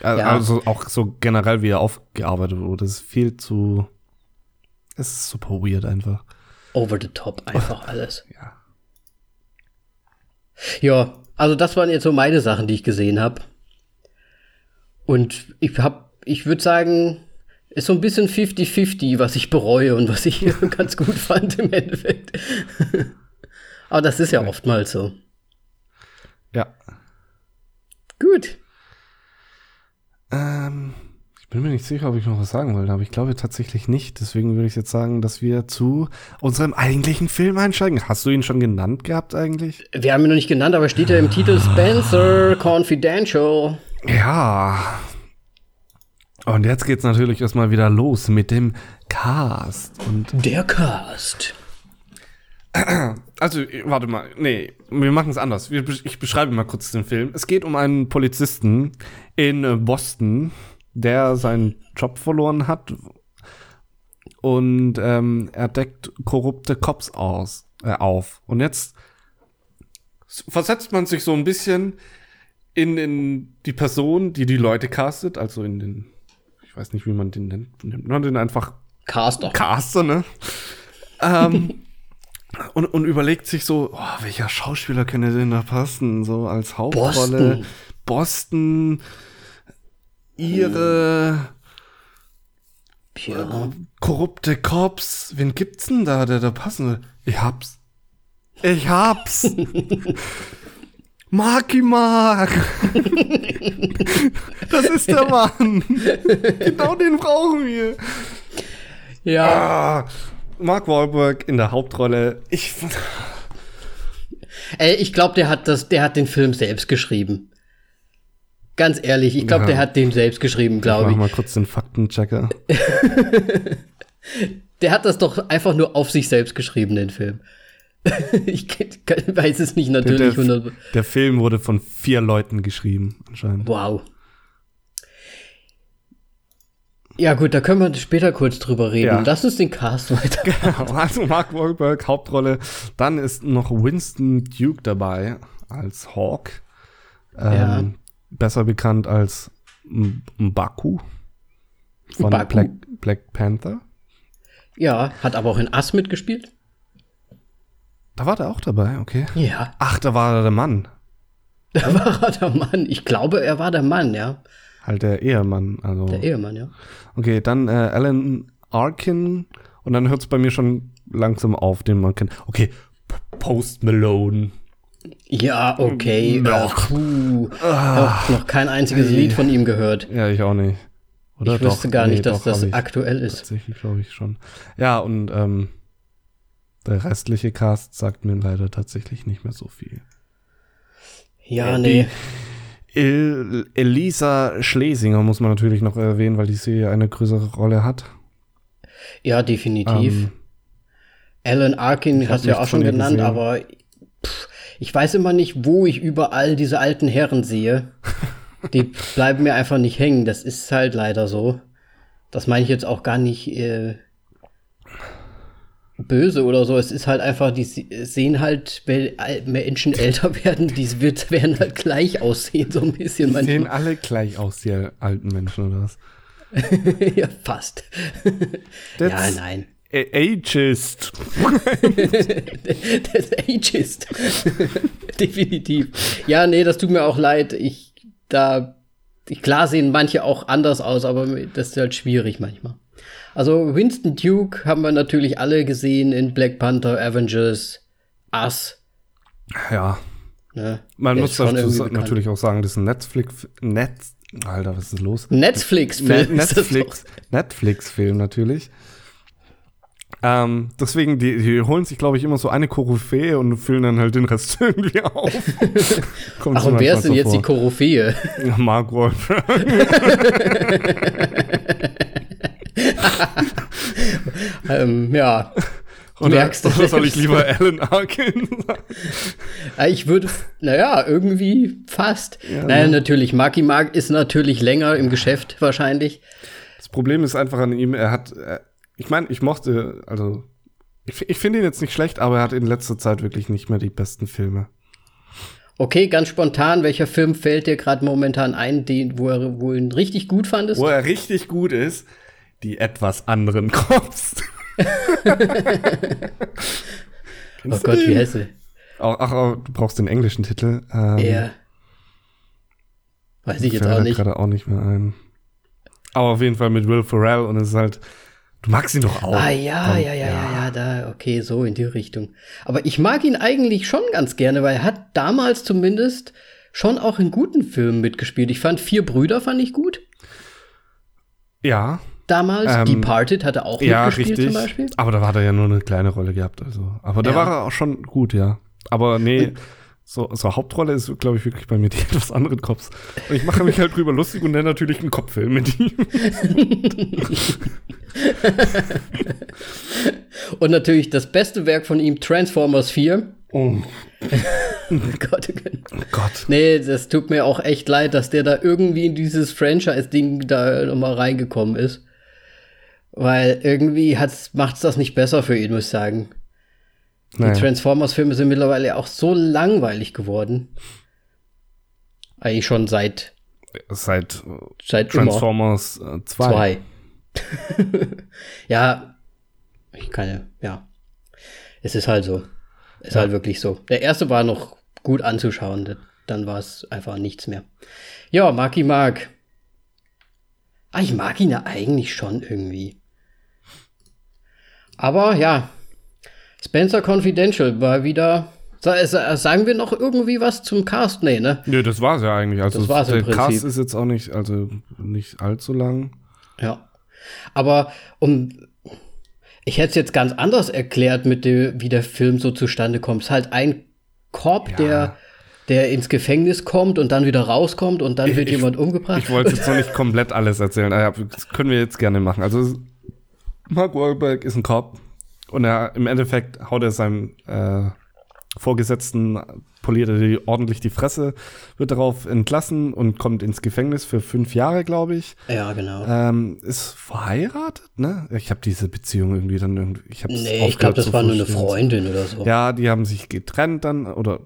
Also ja. auch so generell, wie er aufgearbeitet wurde, das ist viel zu, es ist super weird einfach. Over the top einfach alles. Ja. Ja, also das waren jetzt so meine Sachen, die ich gesehen habe. Und ich hab, ich würde sagen, ist so ein bisschen 50-50, was ich bereue und was ich ganz gut fand im Endeffekt. Aber das ist ja oftmals so. Ja. Gut. Ähm, ich bin mir nicht sicher, ob ich noch was sagen wollte, aber ich glaube tatsächlich nicht. Deswegen würde ich jetzt sagen, dass wir zu unserem eigentlichen Film einsteigen. Hast du ihn schon genannt gehabt eigentlich? Wir haben ihn noch nicht genannt, aber steht ja im Titel Spencer Confidential. Ja, Und jetzt geht's natürlich erstmal wieder los mit dem Cast. Und Der Cast. also, warte mal, nee, wir machen es anders. Ich beschreibe mal kurz den Film. Es geht um einen Polizisten in äh, Boston, der seinen Job verloren hat und ähm, er deckt korrupte Cops aus, äh, auf. Und jetzt versetzt man sich so ein bisschen in, in die Person, die die Leute castet, also in den, ich weiß nicht, wie man den nennt, nennt man den einfach Caster. Caster, ne? ähm, und, und überlegt sich so, oh, welcher Schauspieler könnte denn da passen, so als Hauptrolle. Boston. Boston, ihre Ja. korrupte Cops. Wen gibt's denn da, der da passen würde? Ich hab's. Ich hab's. Marky Mark. das ist der Mann. genau den brauchen wir. Ja. Ah, Mark Wahlberg in der Hauptrolle. Ich, Ey, ich glaube, der hat das, der hat den Film selbst geschrieben. Ganz ehrlich, ich glaube, Ja. der hat den selbst geschrieben, mach glaube ich. mal kurz den Faktenchecker. Der hat das doch einfach nur auf sich selbst geschrieben, den Film. ich weiß es nicht natürlich. Der, 100 der, der Film wurde von vier Leuten geschrieben, anscheinend. wow. Ja gut, da können wir später kurz drüber reden. Ja. Lass uns den Cast weiter. Also Mark Wahlberg, Hauptrolle. Dann ist noch Winston Duke dabei als Hawk. Ähm, Ja. Besser bekannt als Mbaku von. Black, Black Panther. Ja, hat aber auch in Ass mitgespielt. Da war der auch dabei, okay. Ja, Ach, da war er der Mann. da war er der Mann. Ich glaube, er war der Mann, ja. Halt der Ehemann. Also. Der Ehemann, ja. Okay, dann äh, Alan Arkin. Und dann hört es bei mir schon langsam auf, den man kennt. Okay, Post Malone. Ja, okay. Ja. Äh, puh. Ah. Noch kein einziges Lied von ihm gehört. Ja, ich auch nicht. Oder ich wüsste gar Nee, nicht, dass doch, das aktuell ist. Tatsächlich glaube ich schon. Ja, und ähm, der restliche Cast sagt mir leider tatsächlich nicht mehr so viel. Ja, Ja, nee. El Elisa Schlesinger muss man natürlich noch erwähnen, weil die Serie eine größere Rolle hat. Ja, definitiv. Ähm, Alan Arkin hast du ja auch schon genannt, gesehen. aber pff, ich weiß immer nicht, wo ich überall diese alten Herren sehe. Die bleiben mir einfach nicht hängen. Das ist halt leider so. Das meine ich jetzt auch gar nicht äh, böse oder so. Es ist halt einfach, die se- sehen halt, wenn Menschen älter werden, die wird, werden halt gleich aussehen, so ein bisschen die sehen manchmal. alle gleich aus, die alten Menschen oder was? ja, fast. That's ja, nein. Ageist. Das Ageist. Definitiv. Ja, nee, das tut mir auch leid. Ich, da, klar sehen manche auch anders aus, aber das ist halt schwierig manchmal. Also Winston Duke haben wir natürlich alle gesehen in Black Panther, Avengers, Us. Ja, Ne? man Der muss dazu natürlich auch sagen, das ist ein Netflix, Netz, Alter, was ist los? Netflix-Film. Netflix, Netflix-Film natürlich. Ähm, deswegen, die, die holen sich, glaube ich, immer so eine Koryphäe und füllen dann halt den Rest irgendwie auf. Ach, und wer ist denn so jetzt die vor. Koryphäe? Mark Wahlberg. ähm, ja. Du Oder, merkst es oder soll ich lieber Alan Arkin sagen? Ich würde, naja, irgendwie fast. Ja, naja, natürlich. Marky Mark ist natürlich länger im Geschäft wahrscheinlich. Das Problem ist einfach an ihm, er hat, äh, ich meine, ich mochte, also, ich, ich finde ihn jetzt nicht schlecht, aber er hat in letzter Zeit wirklich nicht mehr die besten Filme. Okay, ganz spontan, welcher Film fällt dir gerade momentan ein, den, wo, er, wo du ihn richtig gut fandest? Wo er richtig gut ist, die etwas anderen Cops. oh Gott, wie heißt er? Ach, ach, ach, du brauchst den englischen Titel. Ähm, Er. Weiß ich jetzt auch nicht. gerade auch nicht mehr ein. Aber auf jeden Fall mit Will Ferrell und es ist halt, du magst ihn doch auch. Ah, ja, ja, ja, ja, ja, da, okay, so in die Richtung. Aber ich mag ihn eigentlich schon ganz gerne, weil er hat damals zumindest schon auch in guten Filmen mitgespielt. Ich fand Vier Brüder fand ich gut. Ja, Damals. Ähm, Departed hat er auch ja, mitgespielt richtig. zum Beispiel. Aber da hat er ja nur eine kleine Rolle gehabt. Also. Aber da Ja. war er auch schon gut, ja. Aber nee, so, so Hauptrolle ist, glaube ich, wirklich bei mir die etwas anderen Cops. Und ich mache mich halt drüber lustig und nenne natürlich einen Kopffilm mit ihm. und natürlich das beste Werk von ihm, Transformers 4. Oh. Gott, oh Gott. Nee, das tut mir auch echt leid, dass der da irgendwie in dieses Franchise-Ding da nochmal reingekommen ist. Weil irgendwie macht es das nicht besser für ihn, muss ich sagen. Naja. Die Transformers-Filme sind mittlerweile auch so langweilig geworden. Eigentlich schon seit. Seit, seit Transformers 2. Äh, ja, ich kann ja, ja. Es ist halt so. Ist ja. halt wirklich so. Der erste war noch gut anzuschauen, dann war es einfach nichts mehr. Ja, Maki mag. Ah, ich mag ihn ja eigentlich schon irgendwie. Aber ja, Spencer Confidential war wieder. Sagen wir noch irgendwie was zum Cast? Nee, ne? Nee, das war's ja eigentlich. Also das war's der im Prinzip. Cast ist jetzt auch nicht, also nicht allzu lang. Ja. Aber um. Ich hätte es jetzt ganz anders erklärt, mit dem, wie der Film so zustande kommt. Es ist halt ein Korb, ja. der der ins Gefängnis kommt und dann wieder rauskommt und dann wird ich, jemand umgebracht. Ich wollte jetzt noch nicht komplett alles erzählen. Das können wir jetzt gerne machen. Also Mark Wahlberg ist ein Cop und er im Endeffekt haut er seinem äh, Vorgesetzten, poliert er ordentlich die Fresse, wird darauf entlassen und kommt ins Gefängnis für fünf Jahre, glaube ich. Ja, genau. Ähm, ist verheiratet, ne? Ich habe diese Beziehung irgendwie dann irgendwie. Ich nee, ich glaube, das war nur eine Freundin oder so. Ja, die haben sich getrennt dann oder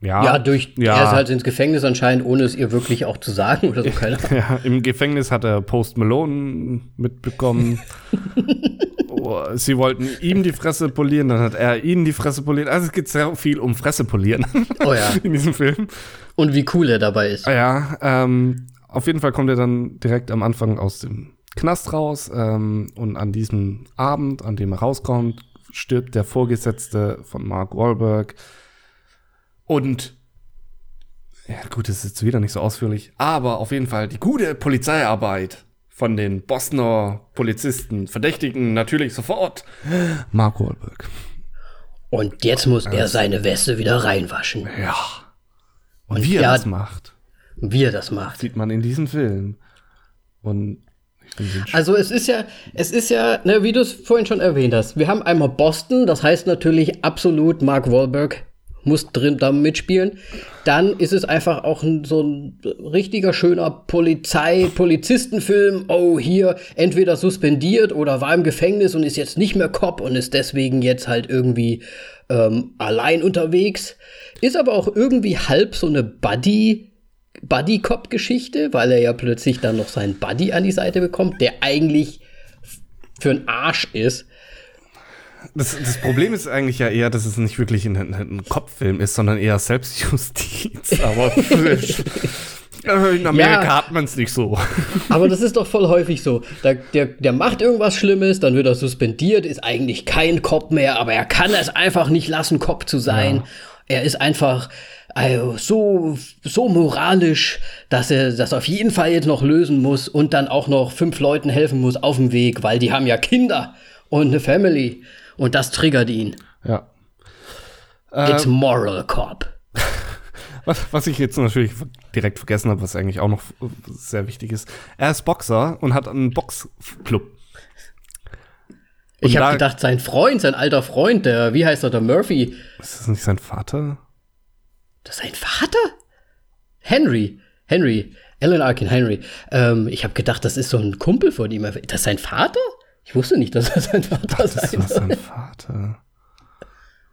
ja, ja, durch ja. er ist halt ins Gefängnis anscheinend, ohne es ihr wirklich auch zu sagen oder so, keine Ahnung. Ja, im Gefängnis hat er Post Malone mitbekommen. oh, sie wollten ihm die Fresse polieren, dann hat er ihnen die Fresse poliert. Also es geht sehr viel um Fresse polieren. Oh ja. In diesem Film. Und wie cool er dabei ist. Ja, ähm, auf jeden Fall kommt er dann direkt am Anfang aus dem Knast raus ähm, und an diesem Abend, an dem er rauskommt, stirbt der Vorgesetzte von Mark Wahlberg und ja, gut, das ist jetzt wieder nicht so ausführlich, aber auf jeden Fall die gute Polizeiarbeit von den Bosner Polizisten verdächtigen natürlich sofort Mark Wahlberg. Und jetzt muss also, er seine Weste wieder reinwaschen. Ja. Und, Und wie er, er das macht. Wie er das macht. Sieht man in diesem Film. Und also es ist ja, es ist ja, ne, wie du es vorhin schon erwähnt hast, wir haben einmal Boston, das heißt natürlich absolut Mark Wahlberg muss drin da mitspielen. Dann ist es einfach auch ein, so ein richtiger schöner Polizei, Polizistenfilm. Oh, hier entweder suspendiert oder war im Gefängnis und ist jetzt nicht mehr Cop und ist deswegen jetzt halt irgendwie ähm, allein unterwegs. Ist aber auch irgendwie halb so eine Buddy, Buddy-Cop-Geschichte, weil er ja plötzlich dann noch seinen Buddy an die Seite bekommt, der eigentlich für ein Arsch ist. Das, das Problem ist eigentlich ja eher, dass es nicht wirklich ein, ein Kopffilm ist, sondern eher Selbstjustiz. Aber in Amerika ja, hat man es nicht so. Aber das ist doch voll häufig so. Der, der, der macht irgendwas Schlimmes, dann wird er suspendiert, ist eigentlich kein Cop mehr, aber er kann es einfach nicht lassen, Cop zu sein. Ja. Er ist einfach also so, so moralisch, dass er das auf jeden Fall jetzt noch lösen muss und dann auch noch fünf Leuten helfen muss auf dem Weg, weil die haben ja Kinder und eine Family. Und das triggert ihn. Ja. It's ähm, moral cop. Was, was ich jetzt natürlich direkt vergessen habe, was eigentlich auch noch sehr wichtig ist. Er ist Boxer und hat einen Boxclub. Ich habe gedacht, sein Freund, sein alter Freund, der, wie heißt er, der Murphy. Ist das nicht sein Vater? Das ist sein Vater? Henry. Henry. Alan Arkin Henry. Ähm, ich habe gedacht, das ist so ein Kumpel von ihm. Das ist sein Vater? Ich wusste nicht, dass er sein Vater das sein war sein Vater.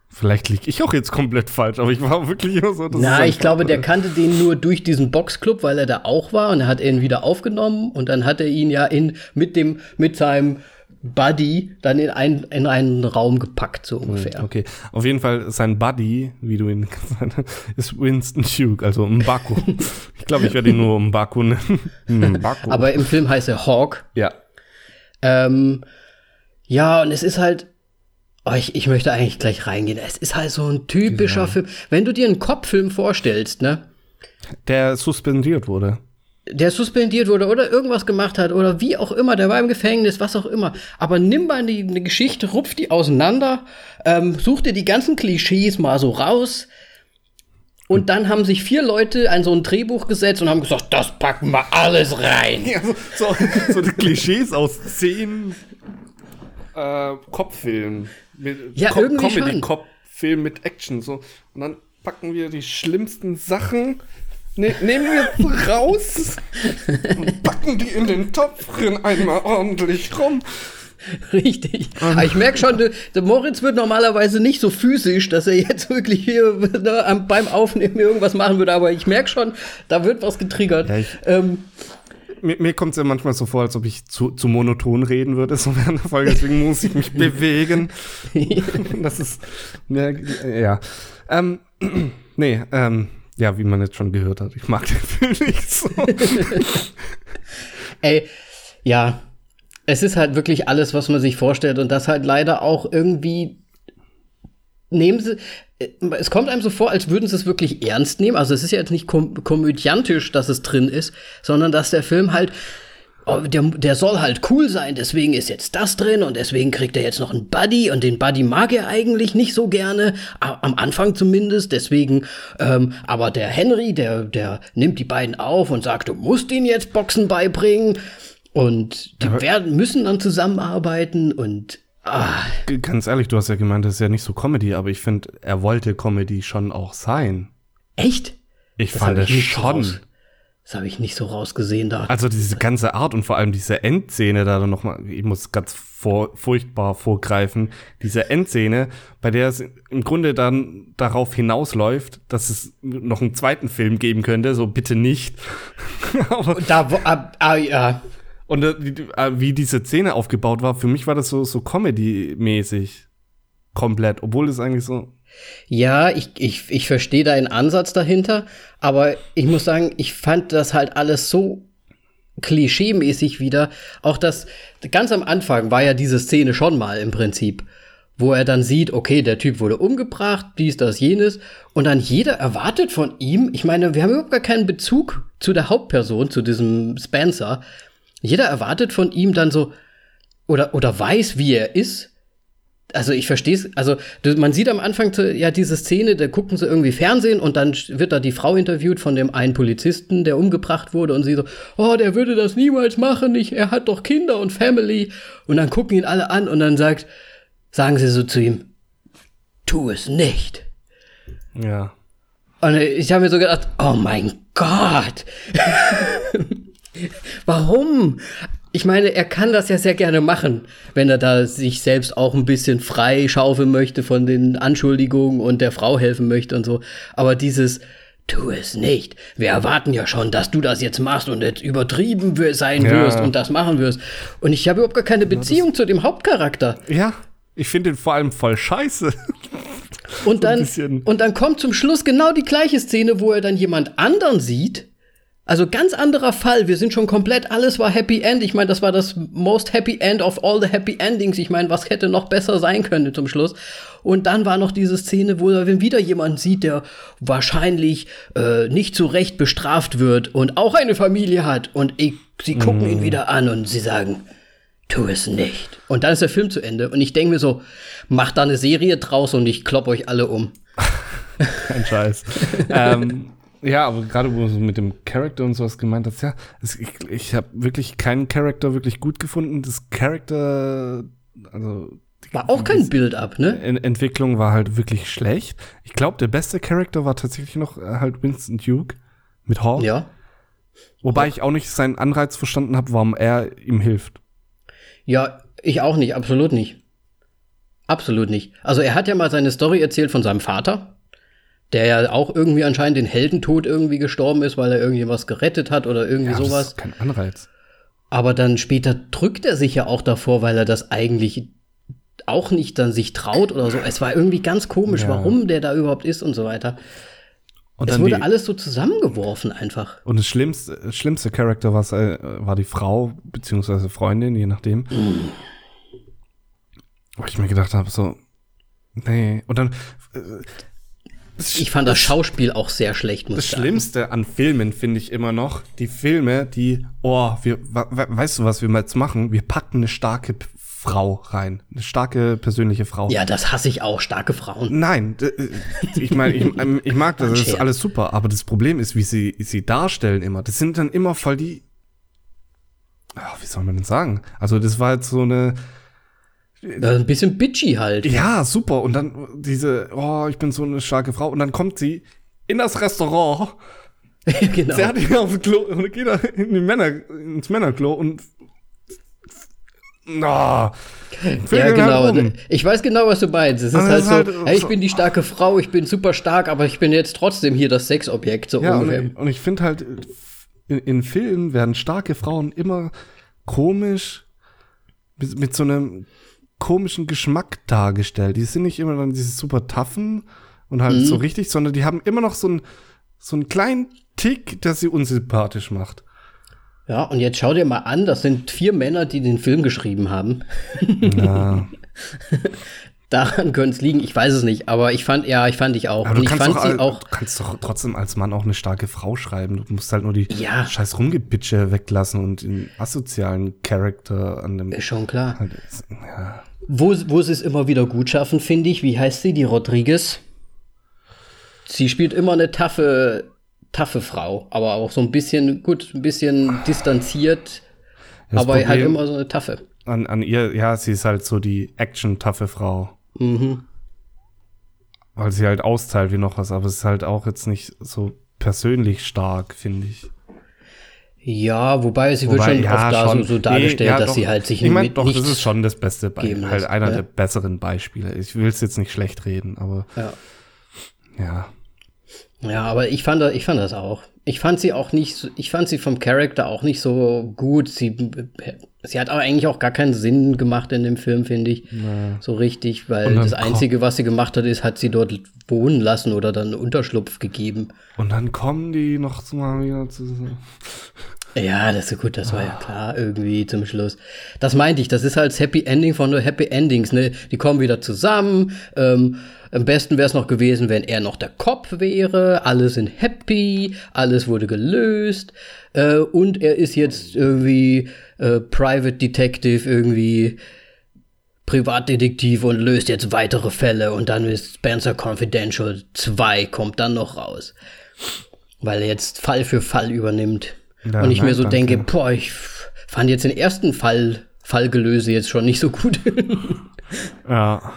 Vielleicht liege ich auch jetzt komplett falsch, aber ich war wirklich immer so. Na, ich glaube, der kannte den nur durch diesen Boxclub, weil er da auch war und er hat ihn wieder aufgenommen und dann hat er ihn ja in, mit dem, mit seinem Buddy dann in, ein, in einen Raum gepackt, so ungefähr. Okay, auf jeden Fall sein Buddy, wie du ihn gesagt hast, ist Winston Duke, also Mbaku. ich glaube, ich werde ihn nur Mbaku nennen. Mbaku. Aber im Film heißt er Hawk. Ja. Ähm, ja, und es ist halt, oh, ich, ich möchte eigentlich gleich reingehen. Es ist halt so ein typischer genau. Film. Wenn du dir einen Kopffilm vorstellst, ne? Der suspendiert wurde. der suspendiert wurde oder irgendwas gemacht hat oder wie auch immer, der war im Gefängnis, was auch immer. Aber nimm mal eine Geschichte, rupf die auseinander, ähm, such dir die ganzen Klischees mal so raus. Und dann haben sich vier Leute an so ein Drehbuch gesetzt und haben gesagt, das packen wir alles rein. Ja, so, so, so die Klischees aus zehn äh, Kopffilmen. Mit Ja, Co irgendwie. Comedy-Kopffilm mit Action. So. Und dann packen wir die schlimmsten Sachen, ne nehmen wir raus und packen die in den Topf drin einmal ordentlich rum. Richtig. Aber ich merke schon, der, der Moritz wird normalerweise nicht so physisch, dass er jetzt wirklich hier ne, beim Aufnehmen irgendwas machen würde. Aber ich merke schon, da wird was getriggert. Ja, ich- ähm, Mir, mir kommt es ja manchmal so vor, als ob ich zu, zu monoton reden würde, so während der Folge. Deswegen muss ich mich bewegen. das ist, ja, ja. Ähm, nee, ähm, ja, wie man jetzt schon gehört hat, ich mag den Film nicht so. Ey, ja, es ist halt wirklich alles, was man sich vorstellt und das halt leider auch irgendwie nehmen sie äh, es kommt einem so vor, als würden sie es wirklich ernst nehmen. Also es ist ja jetzt nicht kom komödiantisch, dass es drin ist, sondern dass der Film halt oh, der, der soll halt cool sein, deswegen ist jetzt das drin und deswegen kriegt er jetzt noch einen Buddy und den Buddy mag er eigentlich nicht so gerne, am Anfang zumindest, deswegen, ähm, aber der Henry, der, der nimmt die beiden auf und sagt, du musst ihnen jetzt Boxen beibringen und die werden, müssen dann zusammenarbeiten und ah, Ganz ehrlich, du hast ja gemeint, das ist ja nicht so Comedy, aber ich finde, er wollte Comedy schon auch sein. echt? Ich Das fand es so schon. Das habe ich nicht so rausgesehen da. Also diese ganze Art und vor allem diese Endszene da noch mal, ich muss ganz vor, furchtbar vorgreifen, diese Endszene, bei der es im Grunde dann darauf hinausläuft, dass es noch einen zweiten Film geben könnte, so bitte nicht. Aber, Da, wo, ah, ah, ja, und äh, wie, äh, wie diese Szene aufgebaut war, für mich war das so, so Comedy-mäßig. Komplett, obwohl es eigentlich so, Ja, ich, ich, ich verstehe deinen Ansatz dahinter, aber ich muss sagen, ich fand das halt alles so klischeemäßig wieder. Auch das, ganz am Anfang war ja diese Szene schon mal im Prinzip, wo er dann sieht, okay, der Typ wurde umgebracht, dies, das, jenes, und dann jeder erwartet von ihm, ich meine, wir haben überhaupt gar keinen Bezug zu der Hauptperson, zu diesem Spencer. Jeder erwartet von ihm dann so, oder, oder weiß, wie er ist, also ich verstehe es, also man sieht am Anfang ja diese Szene, da gucken sie irgendwie Fernsehen und dann wird da die Frau interviewt von dem einen Polizisten, der umgebracht wurde und sie so, oh, der würde das niemals machen, ich, er hat doch Kinder und Family und dann gucken ihn alle an und dann sagt, sagen sie so zu ihm, tu es nicht. ja. Und ich habe mir so gedacht, oh mein Gott. Warum? Ich meine, er kann das ja sehr gerne machen, wenn er da sich selbst auch ein bisschen frei schaufeln möchte von den Anschuldigungen und der Frau helfen möchte und so. Aber dieses, tu es nicht. Wir erwarten ja schon, dass du das jetzt machst und jetzt übertrieben wir- sein Ja. wirst und das machen wirst. Und ich habe überhaupt gar keine Beziehung zu dem Hauptcharakter. Ja, ich finde den vor allem voll scheiße. Und dann, und dann kommt zum Schluss genau die gleiche Szene, wo er dann jemand anderen sieht. Also ganz anderer Fall. Wir sind schon komplett, alles war Happy End. Ich meine, das war das most Happy End of all the Happy Endings. Ich meine, was hätte noch besser sein können zum Schluss? Und dann war noch diese Szene, wo er wieder jemand sieht, der wahrscheinlich äh, nicht zu Recht bestraft wird und auch eine Familie hat. Und ich, sie gucken ihn wieder an und sie sagen, tu es nicht. Und dann ist der Film zu Ende. Und ich denke mir so, macht da eine Serie draus und ich klopp euch alle um. Kein Scheiß. ähm, ja, aber gerade wo du so mit dem Charakter und sowas gemeint hast, ja, es, ich, ich habe wirklich keinen Charakter wirklich gut gefunden. Das Charakter, also War auch kein Build-up, ne? En Entwicklung war halt wirklich schlecht. Ich glaube, der beste Charakter war tatsächlich noch äh, halt Winston Duke mit Hawk. Ja. Wobei ich auch nicht seinen Anreiz verstanden habe, warum er ihm hilft. Ja, ich auch nicht, absolut nicht. Absolut nicht. Also er hat ja mal seine Story erzählt von seinem Vater, der ja auch irgendwie anscheinend den Heldentod irgendwie gestorben ist, weil er irgendwie was gerettet hat oder irgendwie Ja, das sowas. ist kein Anreiz. Aber dann später drückt er sich ja auch davor, weil er das eigentlich auch nicht dann sich traut oder so. Es war irgendwie ganz komisch, Ja. warum der da überhaupt ist und so weiter. Und es wurde die, alles so zusammengeworfen einfach. Und das schlimmste, das schlimmste Charakter war, äh, war die Frau, beziehungsweise Freundin, je nachdem. Wo ich mir gedacht habe, so, nee. Und dann, äh, ich fand das Schauspiel auch sehr schlecht, muss Das ich sagen. Schlimmste an Filmen finde ich immer noch, die Filme, die, oh, wir, we- we- weißt du, was wir jetzt machen? Wir packen eine starke Frau rein. Eine starke persönliche Frau. Ja, das hasse ich auch, starke Frauen. Nein, äh, ich meine, ich, ähm, ich mag das, das ist alles super, aber das Problem ist, wie sie sie darstellen immer. Das sind dann immer voll die, ah, wie soll man denn sagen? Also das war jetzt so eine, Ja, ein bisschen bitchy halt. ja, super. Und dann diese, oh, ich bin so eine starke Frau. Und dann kommt sie in das Restaurant, genau. sie hat ihn auf dem Klo und geht in die Männer, ins Männerklo und na, Ja, genau. Ich weiß genau, was du meinst. Es ist Aber halt so, ist halt hey, ich so- bin die starke Frau, ich bin super stark, aber ich bin jetzt trotzdem hier das Sexobjekt, so Ja, ungefähr. und, und ich finde halt, in, in Filmen werden starke Frauen immer komisch, mit, mit so einem komischen Geschmack dargestellt. Die sind nicht immer dann diese super taffen und halt Mhm. so richtig, sondern die haben immer noch so einen, so einen kleinen Tick, der sie unsympathisch macht. Ja, und jetzt schau dir mal an, das sind vier Männer, die den Film geschrieben haben. Ja. Daran könnte es liegen, ich weiß es nicht, aber ich fand, ja, ich fand ich auch. Aber und du ich kannst, fand doch, sie auch, du kannst doch trotzdem als Mann auch eine starke Frau schreiben. Du musst halt nur die Ja. scheiß Rumgebitsche weglassen und den asozialen Charakter an dem. ist schon klar. Halt, ja. Wo, wo sie es immer wieder gut schaffen, finde ich, wie heißt sie, die Rodriguez? Sie spielt immer eine taffe, taffe Frau, aber auch so ein bisschen, gut, ein bisschen distanziert, Das aber halt Problem- immer so eine taffe. an, an ihr, ja, sie ist halt so die action-taffe Frau. Mhm. Weil sie halt austeilt wie noch was, aber es ist halt auch jetzt nicht so persönlich stark, finde ich. Ja, wobei sie wird Wobei, schon ja, oft da schon. so, so dargestellt, Nee, ja, dass doch. sie halt sich Ich mein, doch, das ist schon das beste Beispiel. Halt einer ja. der besseren Beispiele. Ich will es jetzt nicht schlecht reden, aber Ja. ja. Ja, aber ich fand, ich fand das auch. Ich fand sie auch nicht, so- ich fand sie vom Charakter auch nicht so gut. Sie, sie hat aber eigentlich auch gar keinen Sinn gemacht in dem Film, finde ich. So richtig, weil das Einzige, was sie gemacht hat, ist, hat sie dort wohnen lassen oder dann Unterschlupf gegeben. Und dann kommen die noch mal wieder zu. Ja, das ist gut, das war ja klar, irgendwie zum Schluss. Das meinte ich, das ist halt das Happy Ending von nur Happy Endings, ne? Die kommen wieder zusammen. Ähm, am besten wäre es noch gewesen, wenn er noch der Kopf wäre. Alle sind happy, alles wurde gelöst. Äh, und er ist jetzt irgendwie äh, Private Detective, irgendwie Privatdetektiv und löst jetzt weitere Fälle. Und dann ist Spencer Confidential 2 kommt dann noch raus. Weil er jetzt Fall für Fall übernimmt. Ja, und ich nein, mir so danke. denke, boah, ich fand jetzt den ersten Fall, Fallgelöse jetzt schon nicht so gut. Ja.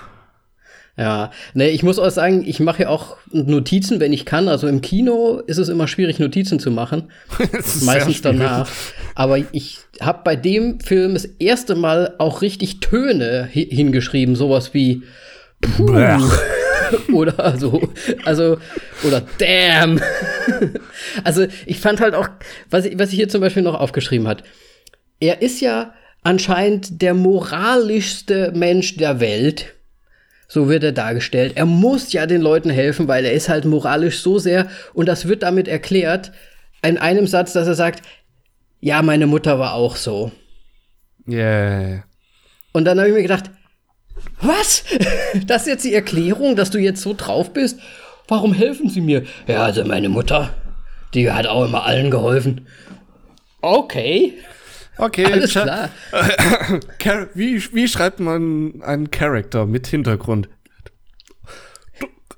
ja, ne, ich muss auch sagen, ich mache ja auch Notizen, wenn ich kann. Also im Kino ist es immer schwierig, Notizen zu machen. Meistens danach. Aber ich habe bei dem Film das erste Mal auch richtig Töne hi hingeschrieben, sowas wie Puh. Oder so, also, oder damn. also, ich fand halt auch, was ich, was ich hier zum Beispiel noch aufgeschrieben hat. Er ist ja anscheinend der moralischste Mensch der Welt. So wird er dargestellt. Er muss ja den Leuten helfen, weil er ist halt moralisch so sehr und das wird damit erklärt in einem Satz, dass er sagt, ja, meine Mutter war auch so. Yeah. Und dann habe ich mir gedacht, was? Das ist jetzt die Erklärung, dass du jetzt so drauf bist? Warum helfen sie mir? Ja, also meine Mutter, die hat auch immer allen geholfen. Okay, Okay, alles klar. Wie, wie schreibt man einen Charakter mit Hintergrund?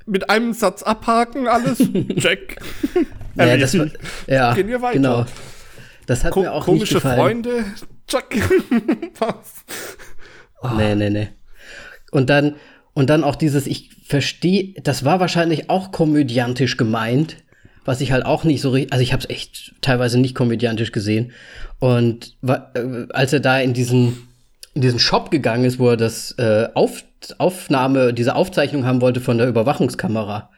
Mit einem Satz abhaken, alles? Check. Ja, das ja Gehen wir weiter. genau. Das hat Ko mir auch komische nicht gefallen. Freunde? Check. Was? Nee, nee, nee. Und dann, und dann auch dieses, ich verstehe, das war wahrscheinlich auch komödiantisch gemeint, was ich halt auch nicht so richtig, also ich habe es echt teilweise nicht komödiantisch gesehen. Und äh, als er da in diesen, in diesen Shop gegangen ist, wo er das äh, Auf, Aufnahme, diese Aufzeichnung haben wollte von der Überwachungskamera,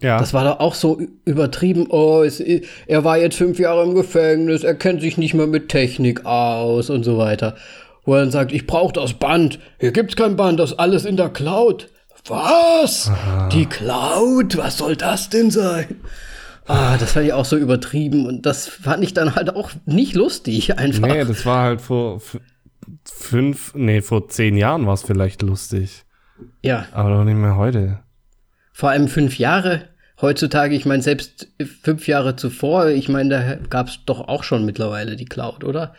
Ja. das war doch auch so übertrieben. Oh, es, er war jetzt fünf Jahre im Gefängnis, er kennt sich nicht mehr mit Technik aus und so weiter. Wo er dann sagt, ich brauche das Band. Hier gibt's kein Band, das ist alles in der Cloud. Was? Die Cloud? Was soll das denn sein? Ah, das fand ich auch so übertrieben und das fand ich dann halt auch nicht lustig einfach. nee, das war halt vor fünf, nee, vor zehn Jahren war es vielleicht lustig. Ja, Aber doch nicht mehr heute. Vor allem fünf Jahre. Heutzutage, ich meine, selbst fünf Jahre zuvor, ich meine, da gab es doch auch schon mittlerweile die Cloud, oder?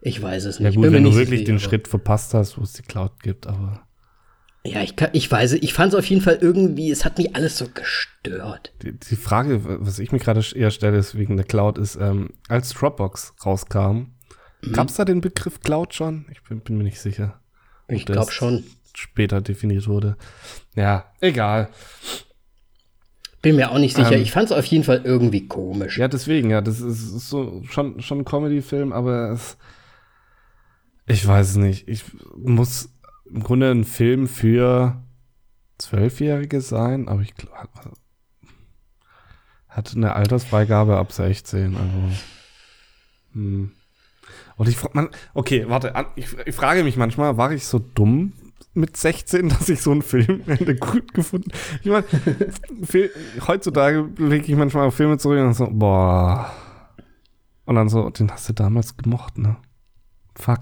Ich weiß es nicht. Ja gut, wenn du wirklich sicher, den Schritt verpasst hast, wo es die Cloud gibt, aber. Ja, ich, kann, ich weiß, ich fand es auf jeden Fall irgendwie, es hat mich alles so gestört. Die, die Frage, was ich mir gerade eher stelle, ist wegen der Cloud, ist, ähm, als Dropbox rauskam, mhm. gab es da den Begriff Cloud schon? Ich bin, bin mir nicht sicher. Ich glaube schon. Später definiert wurde. Ja, egal. Bin mir auch nicht sicher. Ähm, ich fand es auf jeden Fall irgendwie komisch. Ja, deswegen, ja, das ist, ist so schon, schon ein Comedy-Film, aber es ich weiß es nicht. Ich muss im Grunde ein Film für Zwölfjährige sein, aber ich glaube, hat eine Altersfreigabe ab 16. Also, hm. Und ich frage, okay, warte, ich, ich, frage mich manchmal, war ich so dumm mit 16, dass ich so einen Film gut gefunden Ich meine, heutzutage lege ich manchmal auf Filme zurück und so, boah. Und dann so, den hast du damals gemocht, ne? Fuck.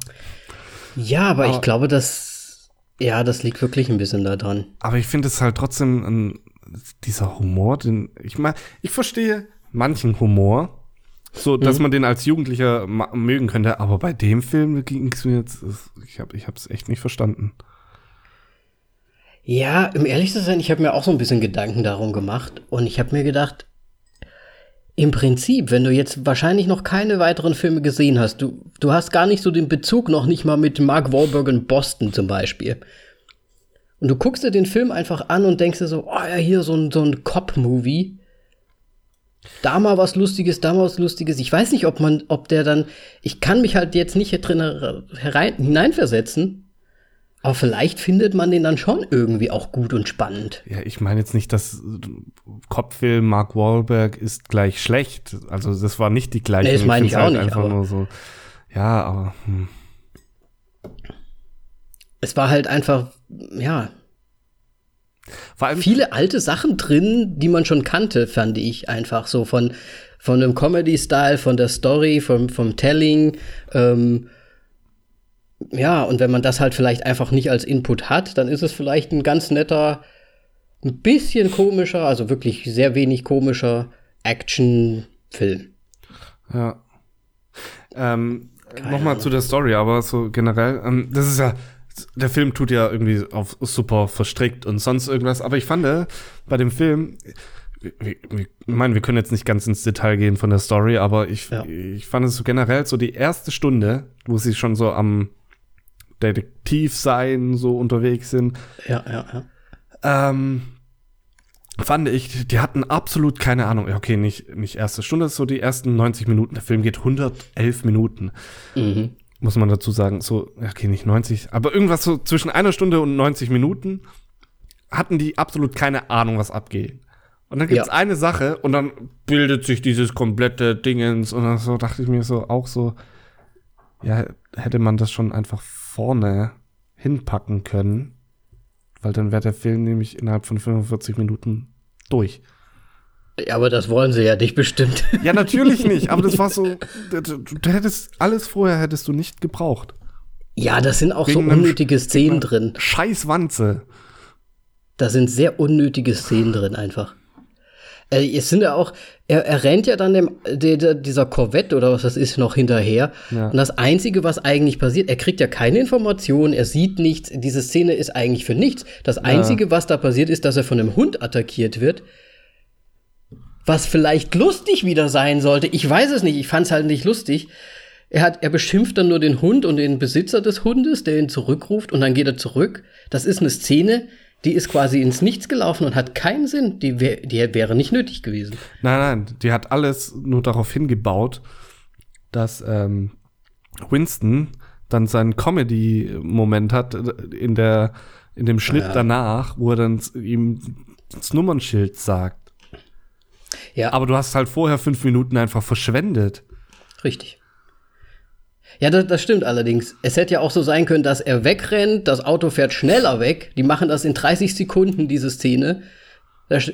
Ja, aber, aber ich glaube, dass, ja, das liegt wirklich ein bisschen da dran. Aber ich finde es halt trotzdem, ein, dieser Humor, den, ich meine, ich verstehe manchen Humor, so, dass mhm. man den als Jugendlicher mögen könnte, aber bei dem Film ging es mir jetzt, ich habe ich es echt nicht verstanden. Ja, um ehrlich zu sein, ich habe mir auch so ein bisschen Gedanken darum gemacht und ich habe mir gedacht, im Prinzip, wenn du jetzt wahrscheinlich noch keine weiteren Filme gesehen hast, du, du hast gar nicht so den Bezug noch nicht mal mit Mark Wahlberg in Boston zum Beispiel. Und du guckst dir den Film einfach an und denkst dir so, oh ja, hier so ein, so ein Cop-Movie. Da mal was Lustiges, da mal was Lustiges. Ich weiß nicht, ob man, ob der dann, ich kann mich halt jetzt nicht hier drin herein, hineinversetzen, aber vielleicht findet man den dann schon irgendwie auch gut und spannend. Ja, ich meine jetzt nicht, dass Kopffilm Mark Wahlberg ist gleich schlecht. Also das war nicht die gleiche. Nee, das meine ich, ich auch halt nicht. Einfach nur so. Ja, aber. Hm. Es war halt einfach, ja. Vor allem viele alte Sachen drin, die man schon kannte, fand ich einfach so von von dem Comedy-Style, von der Story, vom vom Telling. Ähm, ja, und wenn man das halt vielleicht einfach nicht als Input hat, dann ist es vielleicht ein ganz netter, ein bisschen komischer, also wirklich sehr wenig komischer Action-Film. Ja. Ähm, Nochmal zu der Story, aber so generell, ähm, das ist ja, der Film tut ja irgendwie auf super verstrickt und sonst irgendwas, aber ich fand äh, bei dem Film, ich meine, wir können jetzt nicht ganz ins Detail gehen von der Story, aber ich, ja. ich fand es so generell so die erste Stunde, wo sie schon so am Detektiv sein so unterwegs sind. Ja, ja, ja. Ähm, fand ich, die hatten absolut keine Ahnung. Okay, nicht, nicht erste Stunde, so die ersten 90 Minuten. Der Film geht 111 Minuten. Mhm. Muss man dazu sagen. So, okay, nicht 90, aber irgendwas so zwischen einer Stunde und 90 Minuten hatten die absolut keine Ahnung, was abgeht. Und dann gibt's ja. eine Sache und dann bildet sich dieses komplette Dingens und dann so dachte ich mir so auch so, ja, hätte man das schon einfach vorne hinpacken können, weil dann wäre der Film nämlich innerhalb von 45 Minuten durch. Ja, aber das wollen sie ja nicht bestimmt. Ja, natürlich nicht. Aber das war so, du, du hättest alles vorher hättest du nicht gebraucht. Ja, das sind auch Wegen so unnötige Szenen drin. Scheiß Wanze. Da sind sehr unnötige Szenen drin einfach. Äh, es sind ja auch, er, er rennt ja dann dem, de, dieser Corvette oder was das ist noch hinterher. Ja. Und das Einzige, was eigentlich passiert, er kriegt ja keine Informationen, er sieht nichts. Diese Szene ist eigentlich für nichts. Das Einzige, ja. was da passiert, ist, dass er von einem Hund attackiert wird. Was vielleicht lustig wieder sein sollte. Ich weiß es nicht. Ich fand es halt nicht lustig. Er, hat, er beschimpft dann nur den Hund und den Besitzer des Hundes, der ihn zurückruft und dann geht er zurück. Das ist eine Szene, die ist quasi ins Nichts gelaufen und hat keinen Sinn. Die, wär, die wäre nicht nötig gewesen. Nein, nein, die hat alles nur darauf hingebaut, dass ähm, Winston dann seinen Comedy-Moment hat in der in dem Schnitt ja. danach, wo er dann ihm das Nummernschild sagt. Ja. Aber du hast halt vorher fünf Minuten einfach verschwendet. Richtig. Ja, das, das stimmt allerdings. Es hätte ja auch so sein können, dass er wegrennt, das Auto fährt schneller weg. Die machen das in 30 Sekunden, diese Szene.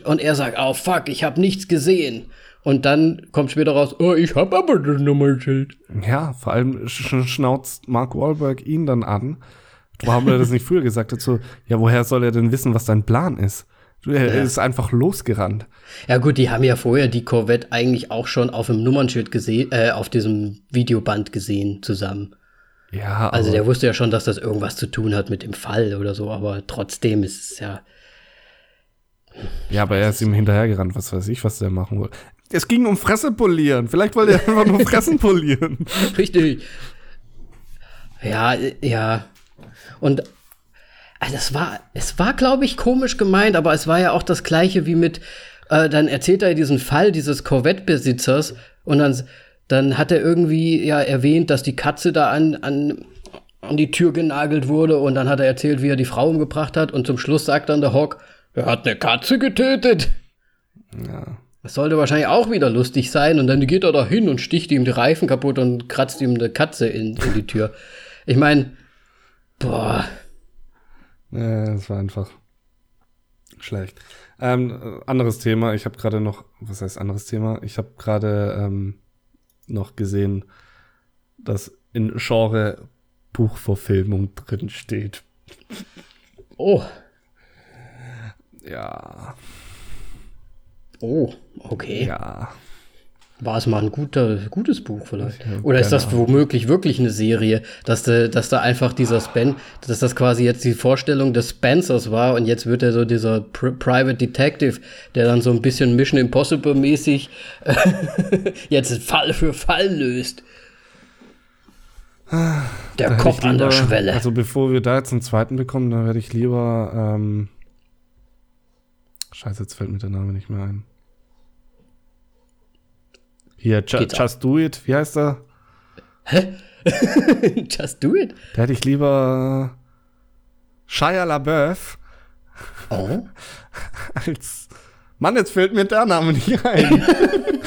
Und er sagt, oh fuck, ich habe nichts gesehen. Und dann kommt später raus, oh, ich hab aber das Nummernschild. Ja, vor allem sch schnauzt Mark Wahlberg ihn dann an. Warum hat er das nicht früher gesagt? Dazu, ja, woher soll er denn wissen, was sein Plan ist? Er ja. ist einfach losgerannt. Ja gut, die haben ja vorher die Corvette eigentlich auch schon auf dem Nummernschild gesehen, äh, auf diesem Videoband gesehen zusammen. Ja. Also der wusste ja schon, dass das irgendwas zu tun hat mit dem Fall oder so, aber trotzdem ist es ja. Ja, aber er ist ihm hinterhergerannt, was weiß ich, was der machen wollte. Es ging um Fresse polieren. Vielleicht wollte er einfach nur Fressen polieren. Richtig. Ja, ja. Und also es war, es war, glaube ich, komisch gemeint, aber es war ja auch das gleiche wie mit, äh, dann erzählt er diesen Fall dieses Corvette-Besitzers und dann, dann hat er irgendwie ja erwähnt, dass die Katze da an, an, an die Tür genagelt wurde und dann hat er erzählt, wie er die Frau umgebracht hat und zum Schluss sagt dann der Hawk, er hat eine Katze getötet. Ja. Das sollte wahrscheinlich auch wieder lustig sein und dann geht er da hin und sticht ihm die Reifen kaputt und kratzt ihm eine Katze in, in die Tür. Ich meine, boah. Ja, das war einfach schlecht. Ähm, anderes Thema. Ich habe gerade noch, was heißt anderes Thema? Ich habe gerade ähm, noch gesehen, dass in Genre Buchverfilmung drin steht. Oh. Ja. Oh, okay. Ja. War es mal ein guter, gutes Buch vielleicht? Oder ist das womöglich wirklich eine Serie, dass, de, dass da einfach dieser Spen, dass das quasi jetzt die Vorstellung des Spencers war und jetzt wird er so dieser Pri Private Detective, der dann so ein bisschen Mission Impossible mäßig jetzt Fall für Fall löst. Der Kopf an der Schwelle. Also bevor wir da jetzt einen zweiten bekommen, dann werde ich lieber ähm, Scheiße, jetzt fällt mir der Name nicht mehr ein. Hier, Ju Just Do It, wie heißt er? Hä? Just Do It? Da hätte ich lieber Shia LaBeouf. Oh. Als. Mann, jetzt fällt mir der Name nicht ein.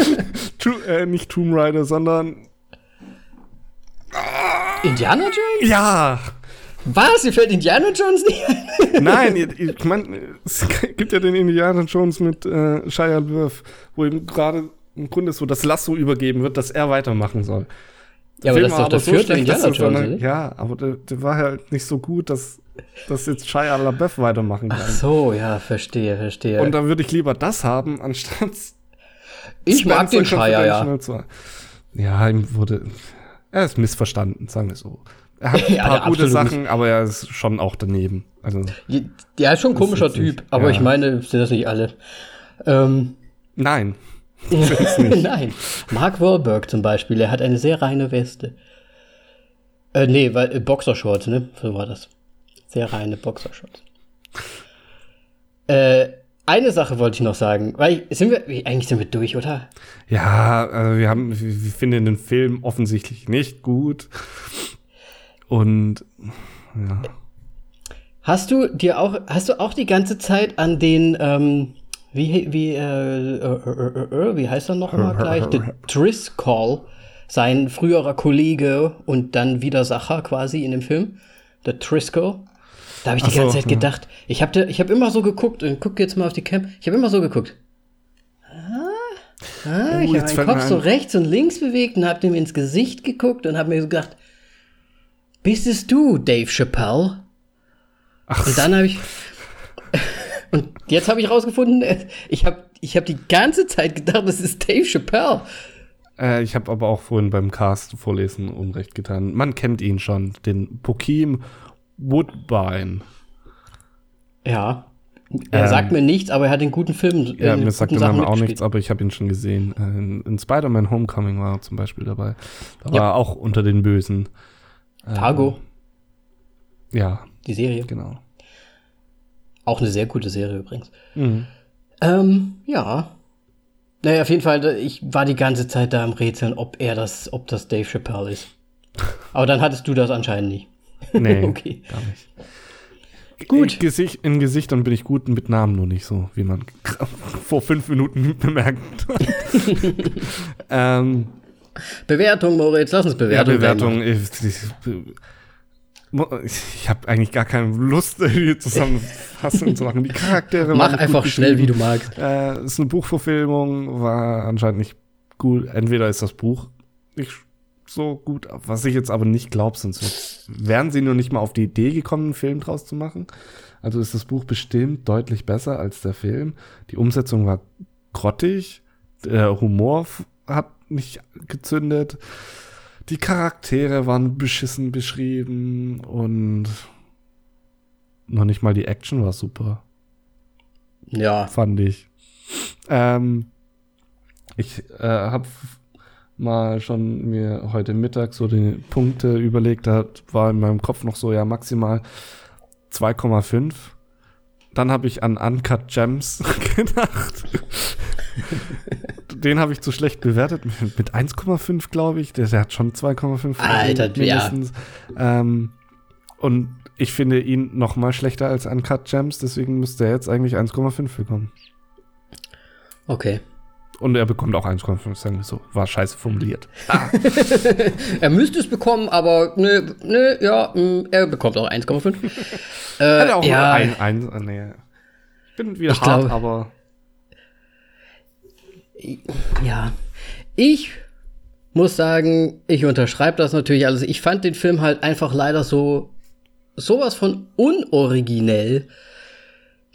to, äh, nicht Tomb Raider, sondern. Indiana Jones? Ja! Was? Dir fällt Indiana Jones nicht ein? Nein, ich meine, es gibt ja den Indiana Jones mit äh, Shia LaBeouf, wo ihm gerade im Grunde so das Lasso übergeben wird, dass er weitermachen soll. Ja, aber Film das ist doch der so vierte Indiana Jones, eine, Ja, aber der, der, war halt nicht so gut, dass, dass jetzt Shia LaBeouf weitermachen kann. Ach so, ja, verstehe, verstehe. Und dann würde ich lieber das haben, anstatt Ich mag den Shia, ja. Ja, ihm wurde, er ist missverstanden, sagen wir so. Er hat ein paar ja, gute Sachen, aber er ist schon auch daneben. Also, der ist schon ein komischer Typ, nicht, aber ja. ich meine, sind das nicht alle. Ähm, Nein. Nein. Mark Wahlberg zum Beispiel, er hat eine sehr reine Weste. Äh, nee, weil, äh, Boxershorts, ne? So war das. Sehr reine Boxershorts. Äh, eine Sache wollte ich noch sagen, weil sind wir, eigentlich sind wir durch, oder? Ja, also wir haben, wir finden den Film offensichtlich nicht gut. Und, ja. Hast du dir auch, hast du auch die ganze Zeit an den, ähm, wie, wie, äh, äh, äh, wie heißt er nochmal gleich? The Driscoll, sein früherer Kollege und dann Widersacher quasi in dem Film. The Driscoll. Da habe ich die so, ganze Zeit ja. gedacht, ich habe ich hab immer so geguckt und guck jetzt mal auf die Cam. Ich habe immer so geguckt. Ah, ah oh, ich habe meinen Kopf so rechts und links bewegt und habe dem ins Gesicht geguckt und habe mir so gedacht, bist es du, Dave Chappelle? Ach. Und dann habe ich und jetzt habe ich rausgefunden, ich habe ich hab die ganze Zeit gedacht, das ist Dave Chappelle. Äh, ich habe aber auch vorhin beim Cast vorlesen Unrecht getan. Man kennt ihn schon, den Pokim Woodbine. Ja. Er ähm, sagt mir nichts, aber er hat den guten Film. Ja, mir sagt der Name auch nichts, aber ich habe ihn schon gesehen. In, in Spider-Man Homecoming war er zum Beispiel dabei. Da ja. war er auch unter den Bösen. Fargo. Ähm, ja. Die Serie. Genau. Auch eine sehr gute Serie übrigens. Mhm. Ähm, ja. Naja, auf jeden Fall, ich war die ganze Zeit da am Rätseln, ob er das, ob das Dave Chappelle ist. Aber dann hattest du das anscheinend nicht. Nee, okay. gar nicht. Gut. In, Gesicht, in Gesichtern bin ich gut, mit Namen nur nicht so, wie man vor fünf Minuten bemerkt hat. ähm, Bewertung, Moritz, lass uns Bewertung. Ja, Bewertung. Ich, ich, habe eigentlich gar keine Lust, hier zusammenfassen zu machen. Die Charaktere Mach einfach schnell, wie du magst. Äh, ist eine Buchverfilmung, war anscheinend nicht gut. Entweder ist das Buch nicht so gut, was ich jetzt aber nicht glaube, sonst wären sie nur nicht mal auf die Idee gekommen, einen Film draus zu machen. Also ist das Buch bestimmt deutlich besser als der Film. Die Umsetzung war grottig, der Humor hat nicht gezündet, die Charaktere waren beschissen beschrieben und noch nicht mal die Action war super. Ja. Fand ich. Ähm, ich äh, habe mal schon mir heute Mittag so die Punkte überlegt, da war in meinem Kopf noch so ja maximal 2,5. Dann habe ich an Uncut Gems gedacht. Den habe ich zu schlecht bewertet mit, mit 1,5, glaube ich. Der, der, hat schon 2,5 Alter, mindestens. Ja. Ähm, und ich finde ihn noch mal schlechter als Uncut Gems, deswegen müsste er jetzt eigentlich 1,5 bekommen. Okay. Und er bekommt auch 1,5, sagen wir so. War scheiße formuliert. Ah. er müsste es bekommen, aber nö, nö, ja, mm, er bekommt auch 1,5. äh, Hat auch ja, ein, ein, äh, nee. Ich bin wieder ich hart, glaub, aber. Ja. Ich muss sagen, ich unterschreibe das natürlich alles. Ich fand den Film halt einfach leider so sowas von unoriginell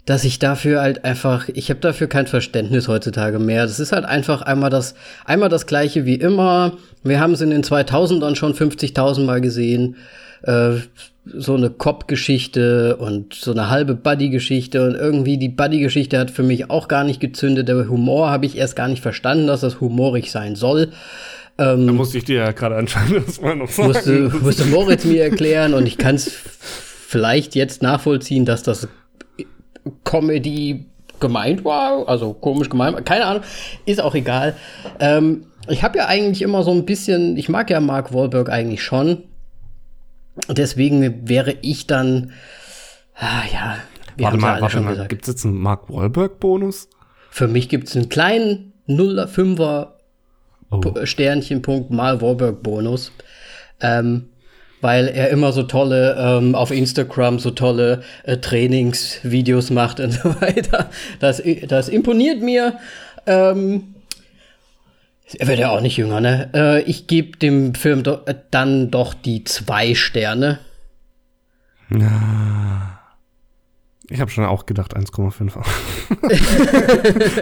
dass ich dafür halt einfach, ich habe dafür kein Verständnis heutzutage mehr. Das ist halt einfach einmal das, einmal das gleiche wie immer. Wir haben es in den 2000ern schon 50.000 Mal gesehen. Äh, so eine Cop-Geschichte und so eine halbe Buddy-Geschichte und irgendwie die Buddy-Geschichte hat für mich auch gar nicht gezündet. Der Humor habe ich erst gar nicht verstanden, dass das humorig sein soll. Ähm, da musste ich dir ja gerade anscheinend das mal noch sagen. Musste, musste Moritz mir erklären und ich kann es vielleicht jetzt nachvollziehen, dass das Comedy gemeint war, also komisch gemeint, keine Ahnung, ist auch egal. Ähm, ich habe ja eigentlich immer so ein bisschen, ich mag ja Mark Wahlberg eigentlich schon. Deswegen wäre ich dann, ah, ja, wir warte mal, warte mal, gibt es jetzt einen Mark Wahlberg-Bonus? Für mich gibt es einen kleinen 0,5er oh. Sternchen-Punkt mal Wahlberg-Bonus. Ähm, weil er immer so tolle ähm, auf Instagram so tolle äh, Trainingsvideos macht und so weiter. Das, das imponiert mir. Ähm, er wird ja auch nicht jünger, ne? Äh, ich gebe dem Film do dann doch die zwei Sterne. Na. Ich habe schon auch gedacht 1,5.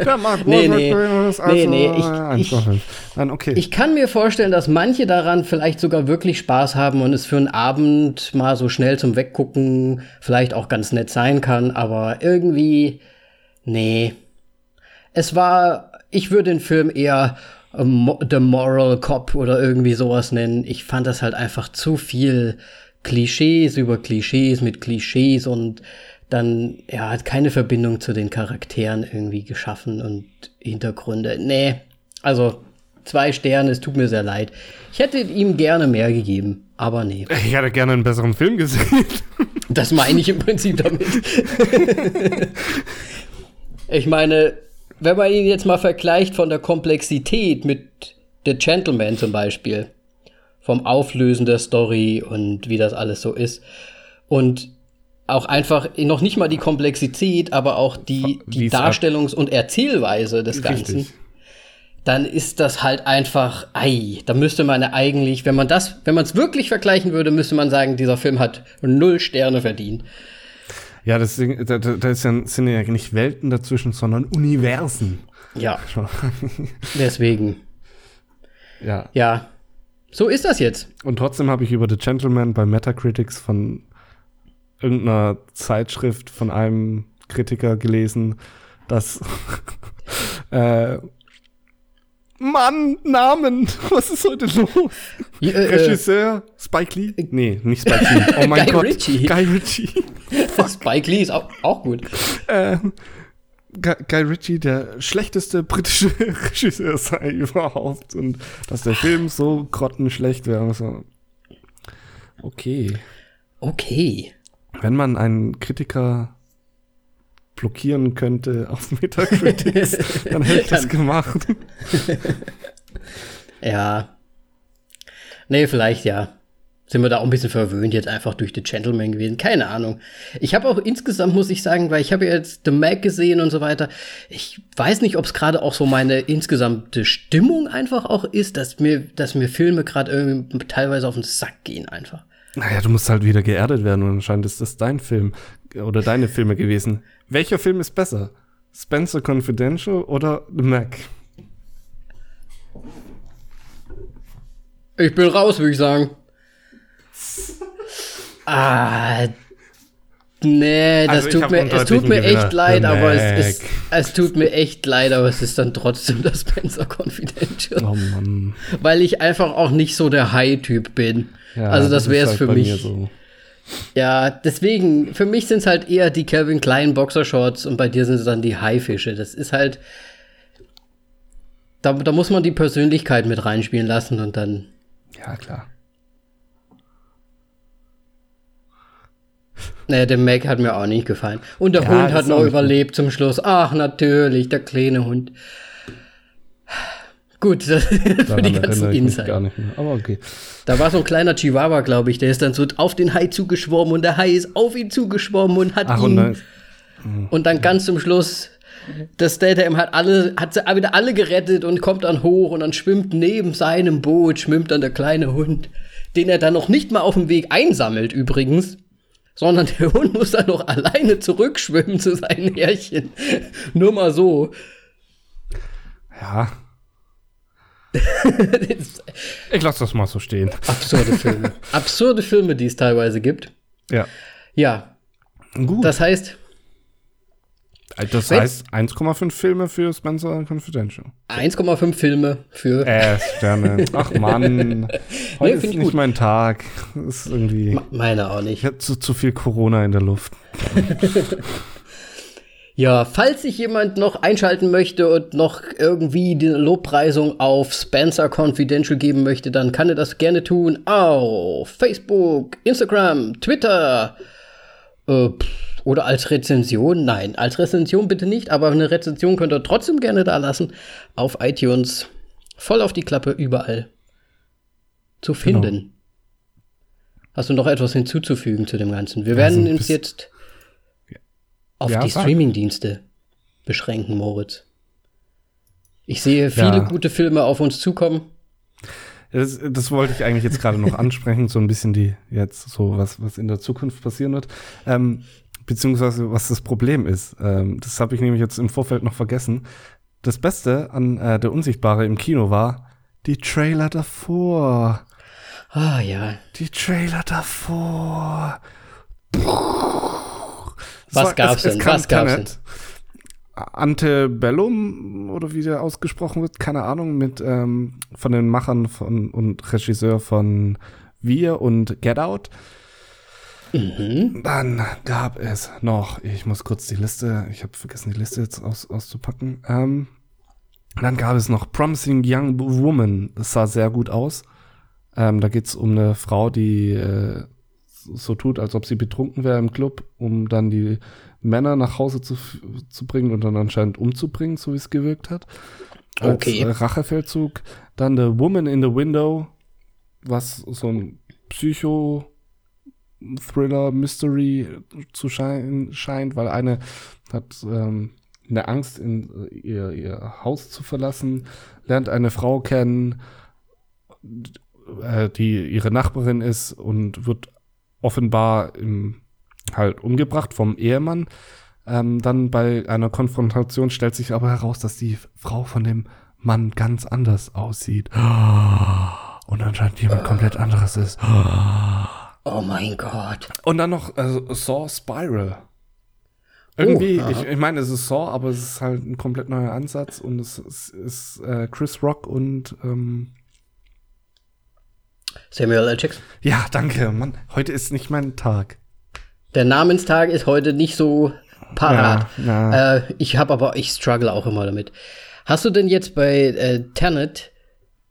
Der Mark nee, nee. Also nee, nee, ich, 1,5. Nein, okay. Ich kann mir vorstellen, dass manche daran vielleicht sogar wirklich Spaß haben und es für einen Abend mal so schnell zum Weggucken vielleicht auch ganz nett sein kann, aber irgendwie, nee. Es war, ich würde den Film eher The Moral Cop oder irgendwie sowas nennen. Ich fand das halt einfach zu viel Klischees über Klischees mit Klischees und dann ja hat keine Verbindung zu den Charakteren irgendwie geschaffen und Hintergründe. Nee, also zwei Sterne, es tut mir sehr leid. Ich hätte ihm gerne mehr gegeben, aber nee. Ich hätte gerne einen besseren Film gesehen. Das meine ich im Prinzip damit. ich meine, wenn man ihn jetzt mal vergleicht von der Komplexität mit The Gentleman zum Beispiel, vom Auflösen der Story und wie das alles so ist. Und auch einfach noch nicht mal die Komplexität, aber auch die, die Darstellungs- und Erzählweise des Ganzen. Richtig. Dann ist das halt einfach, ei, da müsste man eigentlich, wenn man das, wenn man es wirklich vergleichen würde, müsste man sagen, dieser Film hat null Sterne verdient. Ja, das, da, da ist ja, sind ja nicht Welten dazwischen, sondern Universen. Ja. Deswegen. Ja. Ja. So ist das jetzt. Und trotzdem habe ich über The Gentleman bei Metacritics von irgendeiner Zeitschrift von einem Kritiker gelesen, dass äh, Mann, Namen, was ist heute los? Ja, äh, Regisseur, Spike Lee? Nee, nicht Spike Lee. Oh mein Guy Gott. Ritchie. Guy Ritchie. Spike Lee ist auch, auch gut. Ähm, Guy Ritchie der schlechteste britische Regisseur sei überhaupt und dass der Film so grottenschlecht wäre. So. Okay. Okay. Wenn man einen Kritiker blockieren könnte auf Metacritics, dann hätte ich das gemacht. ja. Nee, vielleicht ja. sind wir da auch ein bisschen verwöhnt jetzt einfach durch The Gentleman gewesen. Keine Ahnung. Ich habe auch insgesamt, muss ich sagen, weil ich habe ja jetzt The Mac gesehen und so weiter. Ich weiß nicht, ob es gerade auch so meine insgesamte Stimmung einfach auch ist, dass mir, dass mir Filme gerade irgendwie teilweise auf den Sack gehen einfach. Naja, du musst halt wieder geerdet werden und anscheinend ist das dein Film oder deine Filme gewesen. Welcher Film ist besser? Spencer Confidential oder The Mac? Ich bin raus, würde ich sagen. Ah, nee, das Also tut mir, es tut mir Gewinner. echt leid, The aber es ist, es tut mir echt leid, aber es ist dann trotzdem das Spencer Confidential. Oh Mann. Weil ich einfach auch nicht so der High-Typ bin. Ja, also das ist wäre es halt für mich. so. Ja, deswegen, für mich sind es halt eher die Calvin Klein Boxershorts und bei dir sind es dann die Haifische. Das ist halt. Da, da muss man die Persönlichkeit mit reinspielen lassen und dann. Ja, klar. Naja, der Mac hat mir auch nicht gefallen. Und der Ja, Hund hat noch überlebt zum Schluss. Ach, natürlich, der kleine Hund. Gut, für die ganzen mich gar nicht mehr. Aber okay. Da war so ein kleiner Chihuahua, glaube ich, der ist dann so auf den Hai zugeschwommen und der Hai ist auf ihn zugeschwommen und hat Ach, ihn. und dann, Und dann ganz zum Schluss, das Statham hat alle, hat sie wieder alle gerettet und kommt dann hoch und dann schwimmt neben seinem Boot, schwimmt dann der kleine Hund, den er dann noch nicht mal auf dem Weg einsammelt übrigens, sondern der Hund muss dann noch alleine zurückschwimmen zu seinen Härchen. Nur mal so. ja. Ich lasse das mal so stehen. Absurde Filme. Absurde Filme, die es teilweise gibt. Ja. Ja, Gut. das heißt, Das Wenn- heißt 1,5 Filme für Spencer Confidential. 1,5 Filme für Äh, Sterne. Ach Mann. Heute ist find ich nicht gut. mein Tag. Das ist irgendwie. meine auch nicht. Ich hatte zu, zu viel Corona in der Luft. Ja, falls sich jemand noch einschalten möchte und noch irgendwie die Lobpreisung auf Spencer Confidential geben möchte, dann kann er das gerne tun auf Facebook, Instagram, Twitter äh, oder als Rezension. Nein, als Rezension bitte nicht, aber eine Rezension könnt ihr trotzdem gerne da lassen auf iTunes. Voll auf die Klappe überall zu finden. Hast du noch etwas hinzuzufügen zu dem Ganzen? Wir werden so ein uns jetzt auf Ja, die. Streamingdienste beschränken, Moritz. Ich sehe viele Ja. gute Filme auf uns zukommen. Das, das wollte ich eigentlich jetzt gerade noch ansprechen, so ein bisschen die jetzt so was, was in der Zukunft passieren wird. Ähm, beziehungsweise was das Problem ist. Ähm, das habe ich nämlich jetzt im Vorfeld noch vergessen. Das Beste an äh, der Unsichtbare im Kino war die Trailer davor. Ah ja. Die Trailer davor. Es Was gab's denn? kam Was gab's Tenet. Antebellum oder wie der ausgesprochen wird, keine Ahnung, mit ähm, von den Machern von und Regisseur von Wir und Get Out. Mhm. Dann gab es noch, ich muss kurz die Liste, ich habe vergessen, die Liste jetzt aus, auszupacken. Ähm, dann gab es noch Promising Young Woman. Das sah sehr gut aus. Ähm, da geht es um eine Frau, die äh, so tut, als ob sie betrunken wäre im Club, um dann die Männer nach Hause zu, zu bringen und dann anscheinend umzubringen, so wie es gewirkt hat. Als, Okay. Rachefeldzug. Dann The Woman in the Window, was so ein Psycho Thriller, Mystery zu schein, scheint, weil eine hat ähm, eine Angst, in ihr, ihr Haus zu verlassen, lernt eine Frau kennen, äh, die ihre Nachbarin ist und wird offenbar im, halt umgebracht vom Ehemann. Ähm, dann bei einer Konfrontation stellt sich aber heraus, dass die Frau von dem Mann ganz anders aussieht. Und anscheinend jemand komplett anderes ist. Oh mein Gott. Und dann noch äh, Saw Spiral. Irgendwie, aha. ich, ich meine, es ist Saw, aber es ist halt ein komplett neuer Ansatz und es ist, ist äh, Chris Rock und ähm, Samuel L. Jackson. ja, danke, Mann. Heute ist nicht mein Tag. Der Namenstag ist heute nicht so parat. Ja, ja. Äh, ich habe aber, ich struggle auch immer damit. Hast du denn jetzt bei äh, Tenet,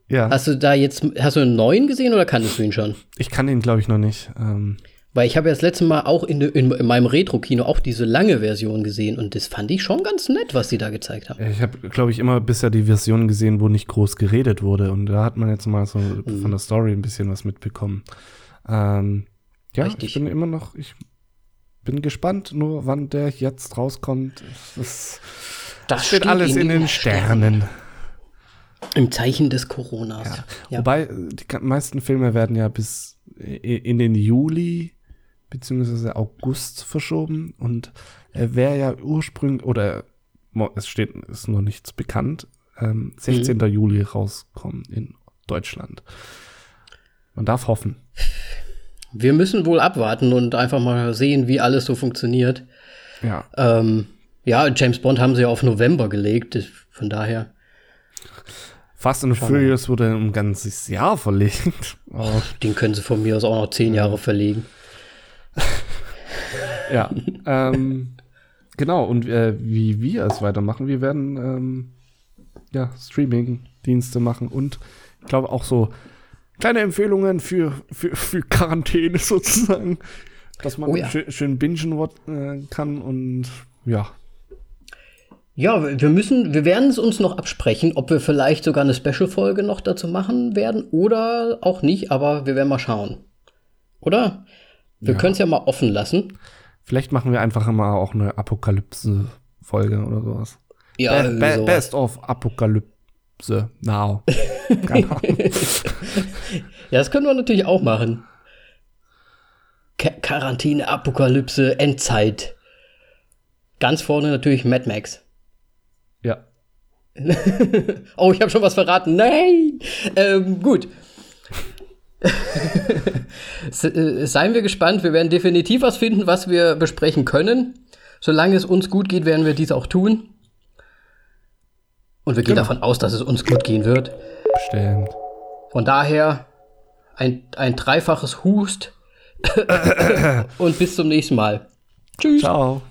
Ja, hast du da jetzt, hast du einen neuen gesehen oder kanntest du ihn schon? ich kann den, glaube ich, noch nicht. Ähm, Weil ich habe ja das letzte Mal auch in, in, in meinem Retro-Kino auch diese lange Version gesehen und das fand ich schon ganz nett, was sie da gezeigt haben. ich habe, glaube ich, immer bisher die Version gesehen, wo nicht groß geredet wurde. Und da hat man jetzt mal so von der Story ein bisschen was mitbekommen. Ähm, ja, Richtig. ich bin immer noch, ich bin gespannt, nur wann der jetzt rauskommt. Das, Das steht alles in den Sternen. Im Zeichen des Coronas. Ja. Wobei, äh, die meisten Filme werden ja bis in den Juli beziehungsweise August verschoben und er wäre ja ursprünglich, oder es steht, ist noch nichts bekannt, ähm, 16. Juli rauskommen in Deutschland. Man darf hoffen. Wir müssen wohl abwarten und einfach mal sehen, wie alles so funktioniert. Ja. Ähm, ja, James Bond haben sie ja auf November gelegt, von daher. Fast and Furious wurde um ein ganzes Jahr verlegt. Aber, Den können sie von mir aus auch noch zehn Jahre verlegen. ja. ähm, genau, und äh, wie wir es weitermachen, wir werden ähm, ja, Streaming-Dienste machen und ich glaube auch so kleine Empfehlungen für, für, für Quarantäne sozusagen, dass man Oh ja. schön, schön bingen äh, kann und ja. Ja, wir müssen, wir werden es uns noch absprechen, ob wir vielleicht sogar eine Special-Folge noch dazu machen werden oder auch nicht, aber wir werden mal schauen. Oder? Wir Ja. können es ja mal offen lassen. Vielleicht machen wir einfach mal auch eine Apokalypse-Folge oder sowas. Ja, Be be sowas. best of Apokalypse now. Keine Ahnung. Ja, das können wir natürlich auch machen. Ka Quarantäne, Apokalypse, Endzeit. Ganz vorne natürlich Mad Max. ja. Oh, ich habe schon was verraten. Nein! Ähm, gut. Äh, seien wir gespannt. Wir werden definitiv was finden, was wir besprechen können. Solange es uns gut geht, werden wir dies auch tun. Und wir gehen Genau. davon aus, dass es uns gut gehen wird. Bestimmt. Von daher ein, ein dreifaches Hust. Und bis zum nächsten Mal. Tschüss. Ciao.